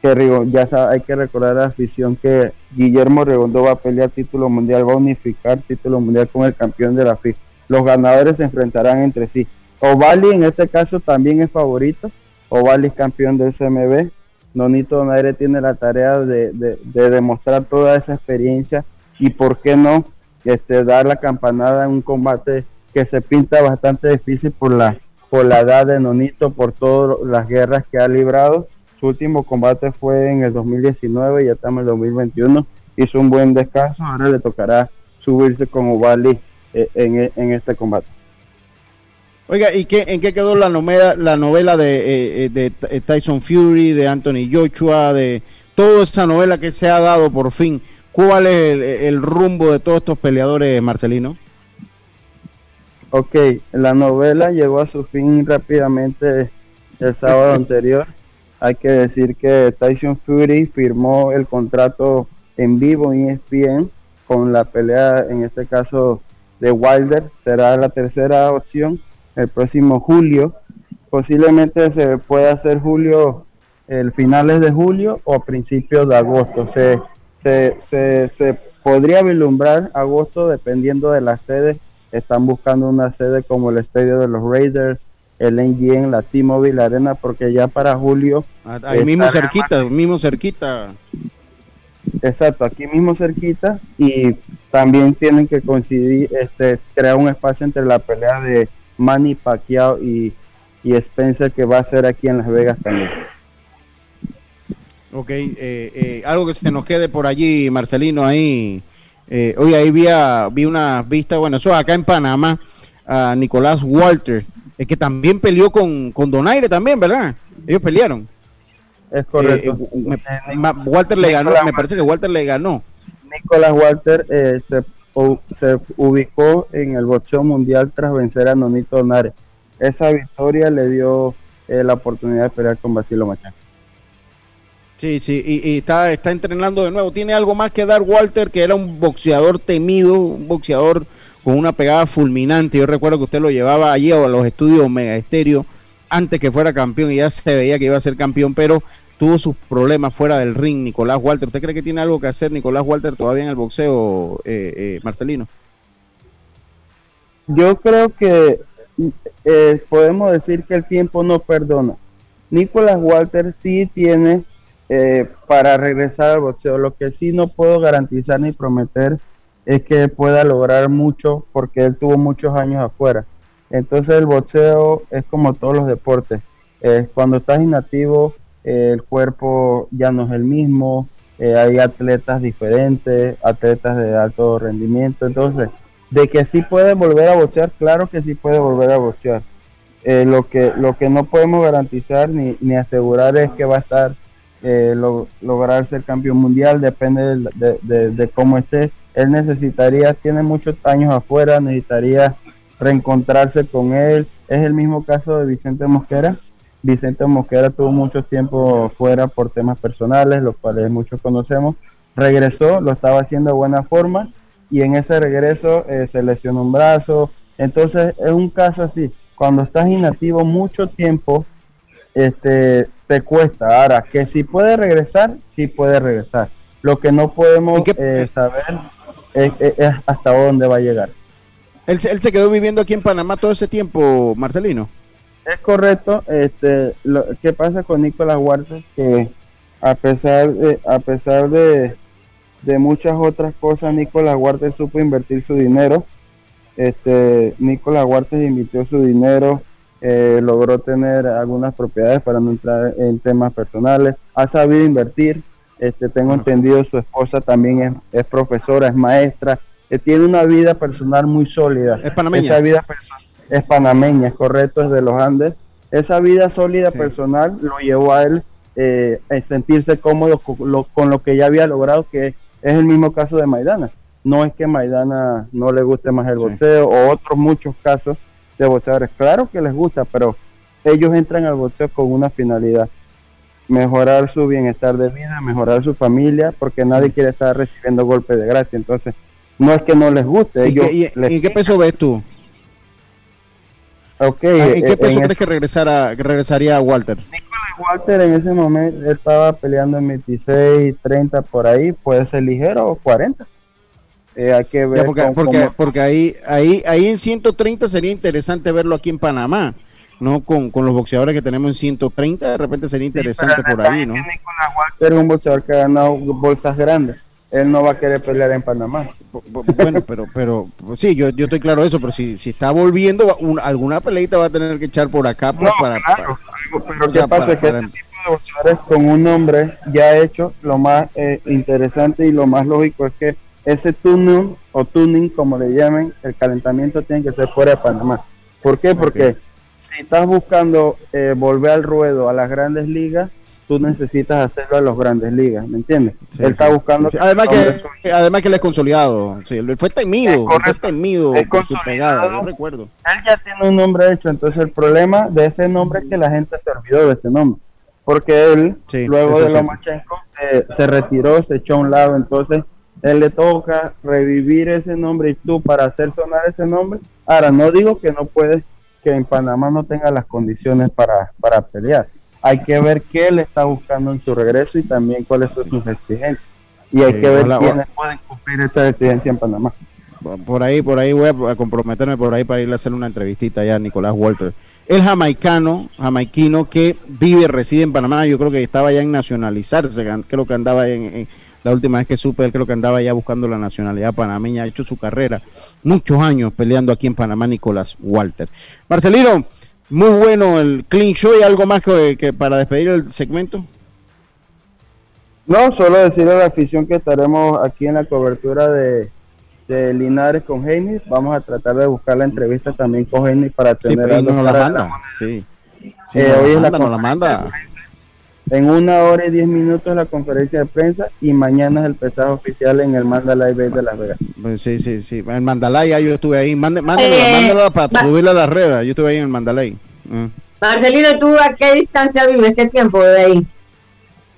que ya sabe, hay que recordar a la afición que Guillermo Rigondeo va a pelear título mundial, va a unificar título mundial con el campeón de la FIFA. Los ganadores se enfrentarán entre sí. O'Valley en este caso también es favorito, O'Valley es campeón del CMB, Nonito Donaire tiene la tarea de, de, de, demostrar toda esa experiencia y por qué no este, dar la campanada en un combate que se pinta bastante difícil por la, por la edad de Nonito, por todas las guerras que ha librado. Su último combate fue en el 2019, ya estamos en el 2021, hizo un buen descanso, ahora le tocará subirse con Ovali eh, en, en este combate. Oiga, ¿y qué, en qué quedó la novela, la novela de, eh, de, Tyson Fury, de Anthony Joshua, de toda esa novela que se ha dado por fin? ¿Cuál es el, el rumbo de todos estos peleadores, Marcelino? Ok, la novela llegó a su fin rápidamente el sábado anterior. Hay que decir que Tyson Fury firmó el contrato en vivo en ESPN con la pelea, en este caso de Wilder, será la tercera opción el próximo julio. Posiblemente se pueda hacer julio, el finales de julio o principios de agosto. Se, se, se, se podría vislumbrar agosto dependiendo de la sede. Están buscando una sede como el estadio de los Raiders, el NGN, la T-Mobile Arena, porque ya para julio. Ahí mismo cerquita, mismo cerquita. Exacto, aquí mismo cerquita y también tienen que coincidir, este, crear un espacio entre la pelea de Manny Pacquiao y, y Spencer que va a ser aquí en Las Vegas también. Ok, eh, eh, algo que se nos quede por allí, Marcelino, ahí. Eh, hoy ahí vi, vi una vista, bueno, eso acá en Panamá, a Nicolás Walter, es que también peleó con, con Donaire también, ¿verdad? Ellos pelearon. Es correcto. Walter le ganó, me parece que Walter le ganó. Nicolás Walter se, se ubicó en el boxeo mundial tras vencer a Nonito Donaire. Esa victoria le dio la oportunidad de pelear con Basilo Machán. Sí, sí, y, está, está entrenando de nuevo. Tiene algo más que dar Walter, que era un boxeador temido, un boxeador con una pegada fulminante. Yo recuerdo que usted lo llevaba allí a los estudios Mega Estéreo antes que fuera campeón y ya se veía que iba a ser campeón, pero tuvo sus problemas fuera del ring, Nicolás Walter. ¿Usted cree que tiene algo que hacer Nicolás Walter todavía en el boxeo, eh, eh, Marcelino? Yo creo que eh, podemos decir que el tiempo no perdona. Nicolás Walter sí tiene para regresar al boxeo. Lo que sí no puedo garantizar ni prometer es que pueda lograr mucho porque él tuvo muchos años afuera. Entonces el boxeo es como todos los deportes. cuando estás inactivo, eh, el cuerpo ya no es el mismo, eh, hay atletas diferentes, atletas de alto rendimiento. Entonces, de que sí puede volver a boxear, claro que sí puede volver a boxear. lo, que, lo que no podemos garantizar ni, ni asegurar es que va a estar eh, lograr ser campeón mundial, depende de, cómo esté. Él necesitaría, tiene muchos años afuera, necesitaría reencontrarse con él. Es el mismo caso de Vicente Mosquera. Vicente Mosquera tuvo mucho tiempo fuera por temas personales, los cuales muchos conocemos. Regresó, lo estaba haciendo de buena forma y en ese regreso eh, se lesionó un brazo. Entonces es un caso así. Cuando estás inactivo mucho tiempo, este, te cuesta. Ahora, que si puede regresar, sí puede regresar. Lo que no podemos eh, saber es, hasta dónde va a llegar. Él, él, se quedó viviendo aquí en Panamá todo ese tiempo, Marcelino. Es correcto. Este, lo que pasa con Nicolás Huarte que a pesar de, a pesar de, de muchas otras cosas, Nicolás Huarte supo invertir su dinero. Este, Nicolás Huarte invirtió su dinero eh, logró tener algunas propiedades para no entrar en temas personales, ha sabido invertir, este, tengo entendido su esposa también es, profesora, es maestra, eh, tiene una vida personal muy sólida. Es panameña. Esa vida es panameña, es correcto, es de los Andes. Esa vida sólida personal lo llevó a él eh, a sentirse cómodo con lo, que ya había logrado, que es el mismo caso de Maidana. No es que Maidana no le guste más el boxeo o otros muchos casos de boxeadores. Claro que les gusta, pero ellos entran al boxeo con una finalidad. Mejorar su bienestar de vida, mejorar su familia, porque nadie quiere estar recibiendo golpes de gracia. Entonces, no es que no les guste. Ellos ¿Y, qué, qué peso ves tú? Okay, ah, ¿En qué peso crees que, regresara, que regresaría Walter? Nicolás Walter en ese momento estaba peleando en 26, 30 por ahí, puede ser ligero o 40. Eh, hay que ver porque, porque, ahí, ahí, ahí en 130 sería interesante verlo aquí en Panamá, ¿no? Con, los boxeadores que tenemos en 130, de repente sería interesante por ahí, ¿no? Walter es un boxeador que ha ganado bolsas grandes. Él no va a querer pelear en Panamá. Bueno, pero, pero sí, yo, yo estoy claro de eso, pero si, si está volviendo, alguna peleita va a tener que echar por acá. Pues, para, pero ¿qué pasa? que este tipo de boxeadores con un nombre ya hecho, lo más eh, interesante y lo más lógico es que ese tuning o tuning, como le llamen, el calentamiento tiene que ser fuera de Panamá. ¿Por qué? Porque si estás buscando eh, volver al ruedo a las grandes ligas, tú necesitas hacerlo a las grandes ligas, ¿me entiendes? él está buscando... Además, que, además que él es consolidado, sí, fue temido, fue temido con su pegada, yo recuerdo. Él ya tiene un nombre hecho, entonces el problema de ese nombre es que la gente se olvidó de ese nombre, porque él, luego de Lomachenko, eh, se retiró, se echó a un lado, entonces él le toca revivir ese nombre y tú para hacer sonar ese nombre. Ahora, no digo que no puedes, que en Panamá no tenga las condiciones para, para pelear. Hay que ver qué él está buscando en su regreso y también cuáles son sus exigencias. Y hay Sí, que ver hola, quiénes hola. pueden cumplir esa exigencia en Panamá. Por ahí, por ahí voy a- comprometerme por ahí para irle a hacer una entrevistita ya a Nicolás Walter. El jamaicano, jamaiquino que vive, reside en Panamá, yo creo que estaba ya en nacionalizarse, creo que andaba en, en- la última vez que supe, él creo que andaba ya buscando la nacionalidad panameña, ha hecho su carrera, muchos años peleando aquí en Panamá, Nicolás Walter. Marcelino, muy bueno el clean show y algo más que, que para despedir el segmento. No, solo decirle a la afición que estaremos aquí en la cobertura de, de Linares con Heini. Vamos a tratar de buscar la entrevista también con Heini para Sí, tener pues, las dos nos la manda, sí. Sí, Eh, hoy es la manda, nos la manda. En una hora y diez minutos la conferencia de prensa y mañana es el pesaje oficial en el Mandalay Bay de Las Vegas. Pues sí, sí, sí. En Mandalay ya yo estuve ahí. Mande, mándelo, Eh, para subirle a las redes. Yo estuve ahí en Mandalay. Mm. Marcelino, ¿tú a qué distancia vives? ¿Qué tiempo de ahí?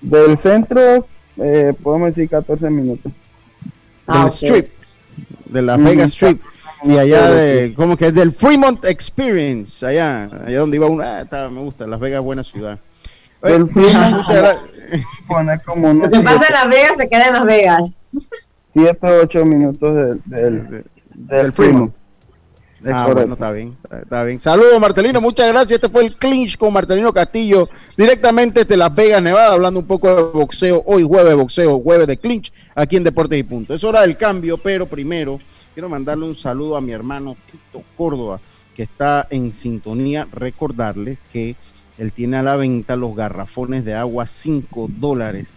Del centro, eh, podemos decir 14 minutos. Ah, del. Strip. De Las Mm, Vegas Strip. Y allá de de, ¿cómo que es? Del Fremont Experience. Allá, allá donde iba uno. Ah, está, me gusta. Las Vegas, buena ciudad. Del gra- poner como Lo unos que pasa en Las Vegas se queda en Las Vegas. 7 o 8 minutos del, del, del. Es Ah, correcto. bueno, está bien, está bien. Saludos, Marcelino, muchas gracias. Este fue el clinch con Marcelino Castillo, directamente desde Las Vegas, Nevada, hablando un poco de boxeo. Hoy jueves de boxeo, jueves de clinch, aquí en Deportes y Punto. Es hora del cambio, pero primero quiero mandarle un saludo a mi hermano Tito Córdoba, que está en sintonía. Recordarles que él tiene a la venta los garrafones de agua 5 dólares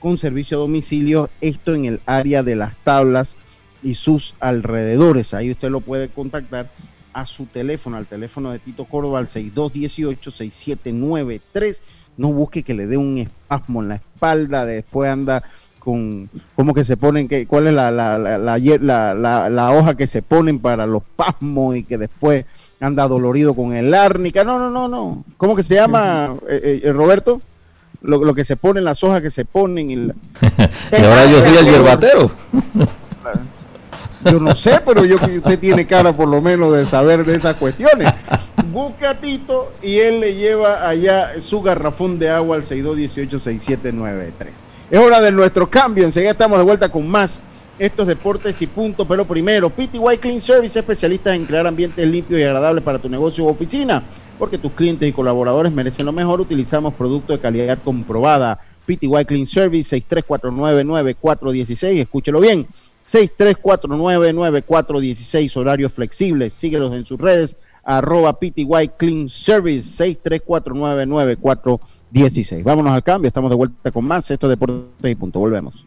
con servicio a domicilio, esto en el área de las tablas y sus alrededores. Ahí usted lo puede contactar a su teléfono, al teléfono de Tito Córdoba, al 6218-6793. No busque que le dé un espasmo en la espalda, después anda con, ¿cómo que se ponen? Que, ¿Cuál es la, la, la, la, hoja que se ponen para los pasmos y que después anda dolorido con el árnica? No, no, no, no. ¿Cómo que se llama, eh, eh, Roberto? Lo, lo que se ponen, las hojas que se ponen. Y la- Y ahora yo soy el yerbatero. Yo no sé, pero yo que usted tiene cara por lo menos de saber de esas cuestiones. Busca a Tito y él le lleva allá su garrafón de agua al 6218-6793. Es hora de nuestro cambio. Enseguida estamos de vuelta con más. Estos deportes y punto. Pero primero, PTY Clean Service, especialistas en crear ambientes limpios y agradables para tu negocio u oficina. Porque tus clientes y colaboradores merecen lo mejor. Utilizamos productos de calidad comprobada. PTY Clean Service 63499416. Escúchelo bien. 63499416, horarios flexibles. Síguelos en sus redes, arroba PTY Clean Service, 63499416. Vámonos al cambio, estamos de vuelta con más. Esto es Deportes y Punto, volvemos.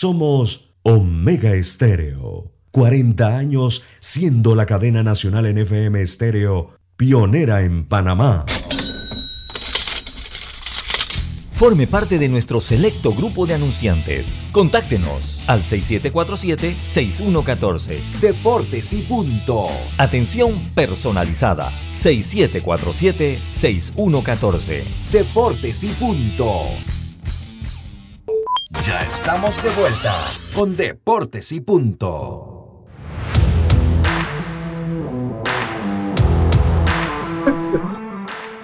Somos Omega Estéreo. 40 años siendo la cadena nacional en FM Estéreo, pionera en Panamá. Forme parte de nuestro selecto grupo de anunciantes. Contáctenos al 6747-6114. Deportes y punto. Atención personalizada. 6747-6114. Deportes y punto. Ya estamos de vuelta con Deportes y punto.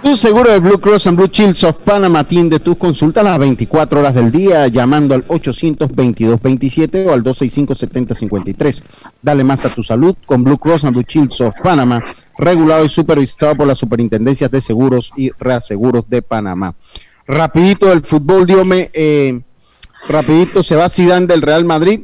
Tu seguro de Blue Cross and Blue Shields of Panama atiende tus consultas las 24 horas del día llamando al 822-27 o al 265-7053. Dale más a tu salud con Blue Cross and Blue Shields of Panama, regulado y supervisado por las superintendencias de seguros y reaseguros de Panamá. Rapidito el fútbol, Diome, eh, rapidito se va Zidane del Real Madrid.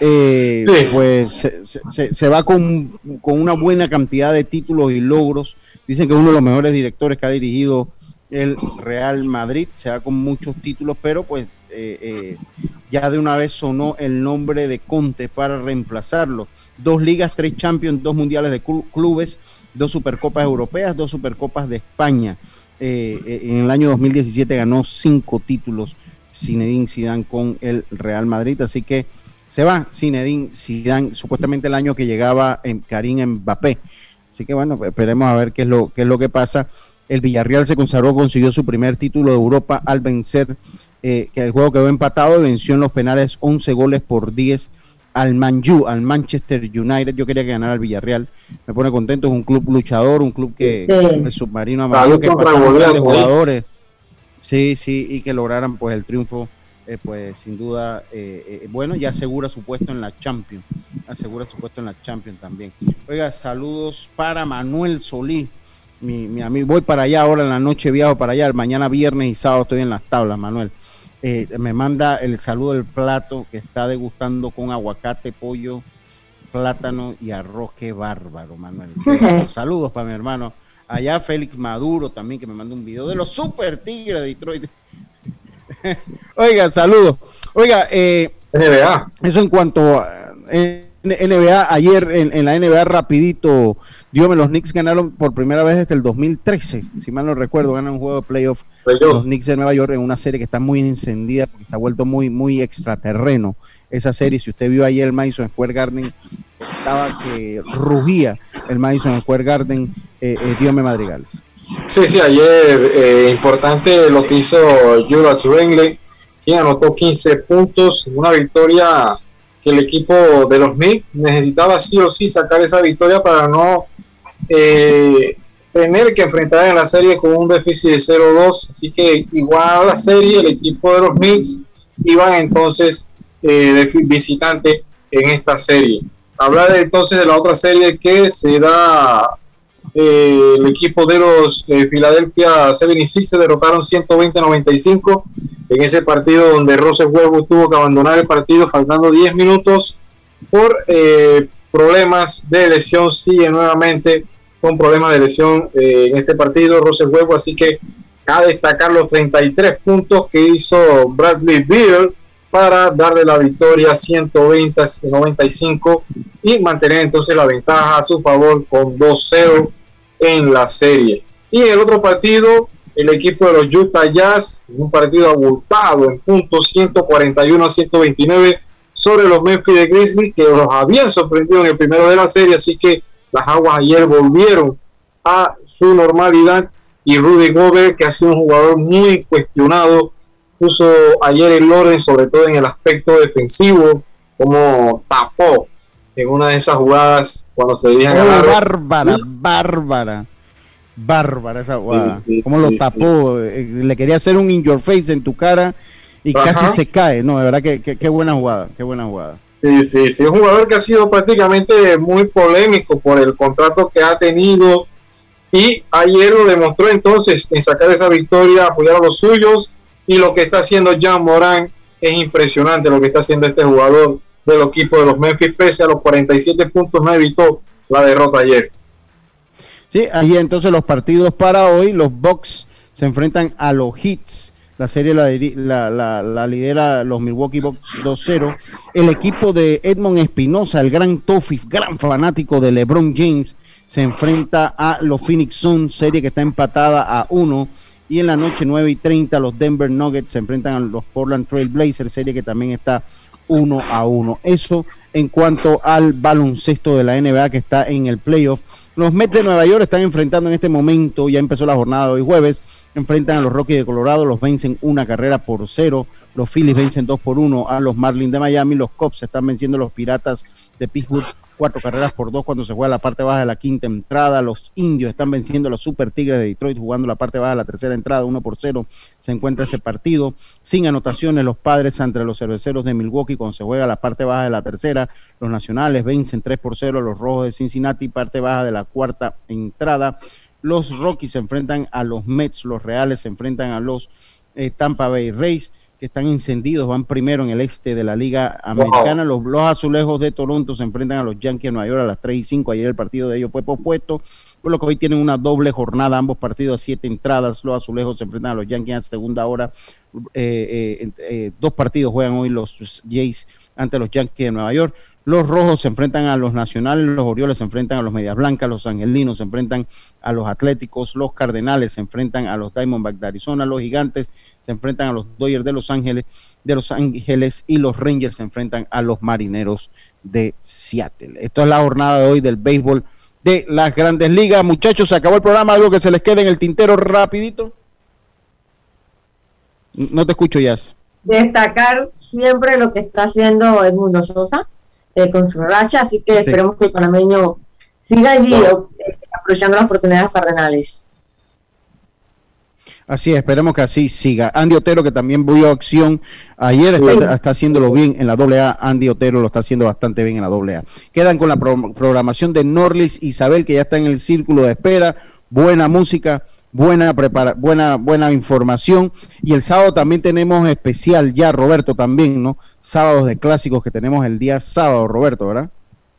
Eh, Pues se, se- se va con, con una buena cantidad de títulos y logros. Dicen que es uno de los mejores directores que ha dirigido el Real Madrid. Se va con muchos títulos, pero pues eh, eh, ya de una vez sonó el nombre de Conte para reemplazarlo. Dos ligas, tres champions, dos mundiales de clu- clubes, dos supercopas europeas, dos supercopas de España. En el año 2017 ganó cinco títulos Zinedine Zidane con el Real Madrid, así que se va Zinedine Zidane, supuestamente el año que llegaba en Karim Mbappé. Así que bueno, esperemos a ver qué es lo, qué es lo que pasa. El Villarreal se consagró, consiguió su primer título de Europa al vencer, eh, que el juego quedó empatado y venció en los penales 11 goles por 10 al Manju, al Manchester United. Yo quería que ganara el Villarreal. Me pone contento, es un club luchador, un club que Sí. el submarino amarillo que pasaron grandes jugadores. Sí, sí, y que lograran pues el triunfo, eh, pues sin duda, eh, eh, bueno, ya asegura su puesto en la Champions, asegura su puesto en la Champions también. Oiga, saludos para Manuel Solí, mi, mi amigo, voy para allá ahora en la noche, viajo para allá, mañana viernes y sábado estoy en las tablas, Manuel. Eh, me manda el saludo del plato que está degustando con aguacate, pollo, plátano y arroz, qué bárbaro, Manuel. Saludos para mi hermano. Allá Félix Maduro también, que me manda un video de los Super Tigres de Detroit. Oiga, saludos. Oiga, eh, NBA. Eso en cuanto a eh, NBA, ayer en, en la NBA rapidito, Dios los Knicks ganaron por primera vez desde el 2013, si mal no recuerdo, ganan un juego de playoff los Knicks de Nueva York en una serie que está muy encendida porque se ha vuelto muy, muy extraterreno esa serie. Si usted vio ayer el Madison Square Garden, estaba que rugía el Madison Square Garden, eh, eh, Dios me madrigales. Sí, sí, ayer eh, importante lo que hizo Julius Randle, quien anotó 15 puntos una victoria que el equipo de los Knicks necesitaba sí o sí sacar esa victoria para no eh, tener que enfrentar en la serie con un déficit de 0-2. Así que igual a la serie, el equipo de los Knicks iban entonces eh, visitante en esta serie. Hablar entonces de la otra serie que será eh, el equipo de los eh, Philadelphia 76 se derrotaron 120-95 en ese partido donde Rose Huevo tuvo que abandonar el partido faltando 10 minutos por eh, problemas de lesión. Sigue nuevamente con problemas de lesión eh, en este partido Rose Huevo, así que a destacar los 33 puntos que hizo Bradley Beal para darle la victoria 120-95 y mantener entonces la ventaja a su favor con 2-0 en la serie. Y el otro partido, el equipo de los Utah Jazz, un partido abultado en puntos 141 a 129 sobre los Memphis Grizzlies, que los habían sorprendido en el primero de la serie, así que las aguas ayer volvieron a su normalidad y Rudy Gobert, que ha sido un jugador muy cuestionado, puso ayer el orden, sobre todo en el aspecto defensivo, como tapó en una de esas jugadas cuando se dirigían Oh, a ganar. bárbara, bárbara. Bárbara esa jugada. Sí, sí, Cómo lo tapó. eh, Le quería hacer un in your face en tu cara y Ajá. casi se cae. No, de verdad que, que- qué buena jugada. Qué buena jugada. Sí, sí, sí, un jugador que ha sido prácticamente muy polémico por el contrato que ha tenido Y ayer lo demostró entonces en sacar esa victoria, apoyar a los suyos. Y lo que está haciendo Jean Morán es impresionante lo que está haciendo este jugador del equipo de los Memphis, pese a los 47 puntos, no evitó la derrota ayer. Sí, ahí entonces los partidos para hoy, los Bucks se enfrentan a los Hits. La serie la, la, lidera los Milwaukee Bucks 2-0. El equipo de Edmond Espinosa, el gran Toffee, gran fanático de LeBron James, se enfrenta a los Phoenix Suns, serie que está empatada a 1. Y en la noche 9 y 30 los Denver Nuggets se enfrentan a los Portland Trail Blazers, serie que también está 1 a 1. Eso en cuanto al baloncesto de la NBA que está en el playoff. Los Mets de Nueva York están enfrentando en este momento, ya empezó la jornada hoy jueves, enfrentan a los Rockies de Colorado, los vencen una carrera por cero, los Phillies vencen dos por uno a los Marlins de Miami, los Cubs están venciendo a los Piratas de Pittsburgh cuatro carreras por dos cuando se juega la parte baja de la quinta entrada. Los indios están venciendo a los Super Tigres de Detroit jugando la parte baja de la tercera entrada, uno por cero. Se encuentra ese partido sin anotaciones. Los padres entre los cerveceros de Milwaukee cuando se juega la parte baja de la tercera. Los nacionales vencen tres por cero a los rojos de Cincinnati, parte baja de la cuarta entrada. Los Rockies se enfrentan a los Mets, los Reales se enfrentan a los eh, Tampa Bay Rays que están encendidos, van primero en el este de la Liga Americana. Los, los, azulejos de Toronto se enfrentan a los Yankees de Nueva York a las 3 y 5. Ayer el partido de ellos fue pospuesto, por lo que hoy tienen una doble jornada, ambos partidos a siete entradas. Los azulejos se enfrentan a los Yankees a segunda hora. Eh, eh, eh, dos partidos juegan hoy los Jays ante los Yankees de Nueva York. Los rojos se enfrentan a los nacionales, los Orioles se enfrentan a los Medias Blancas, los Angelinos se enfrentan a los Atléticos, los Cardenales se enfrentan a los Diamondbacks de Arizona, los Gigantes se enfrentan a los Dodgers de Los Ángeles, de Los Ángeles y los Rangers se enfrentan a los Marineros de Seattle. Esto es la jornada de hoy del béisbol de las Grandes Ligas. Muchachos, se acabó el programa, algo que se les quede en el tintero rapidito. No te escucho, Jazz. Destacar siempre lo que está haciendo Edmundo Sosa eh, con su racha, así que esperemos que el panameño siga allí eh, aprovechando las oportunidades cardenales. Así es, esperemos que así siga. Andy Otero, que también vio acción ayer, está, haciéndolo bien en la AA. Andy Otero lo está haciendo bastante bien en la AA. Quedan con la programación de Norlis Isabel, que ya está en el círculo de espera. Buena música, buena prepara buena buena información. Y el sábado también tenemos especial ya Roberto también no sábados de clásicos que tenemos el día sábado Roberto verdad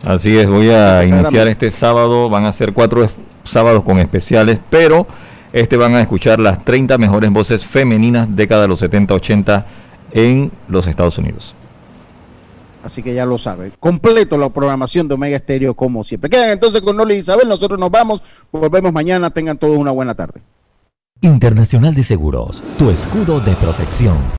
así es voy a iniciar este sábado. Van a ser cuatro sábados con especiales pero este van a escuchar las 30 mejores voces femeninas década de los 70 80 en los Estados Unidos Así que ya lo sabe. Completo la programación de Omega Estéreo como siempre. Quedan entonces con Noli y Isabel. Nosotros nos vamos. Volvemos mañana. Tengan todos una buena tarde. Internacional de Seguros, tu escudo de protección.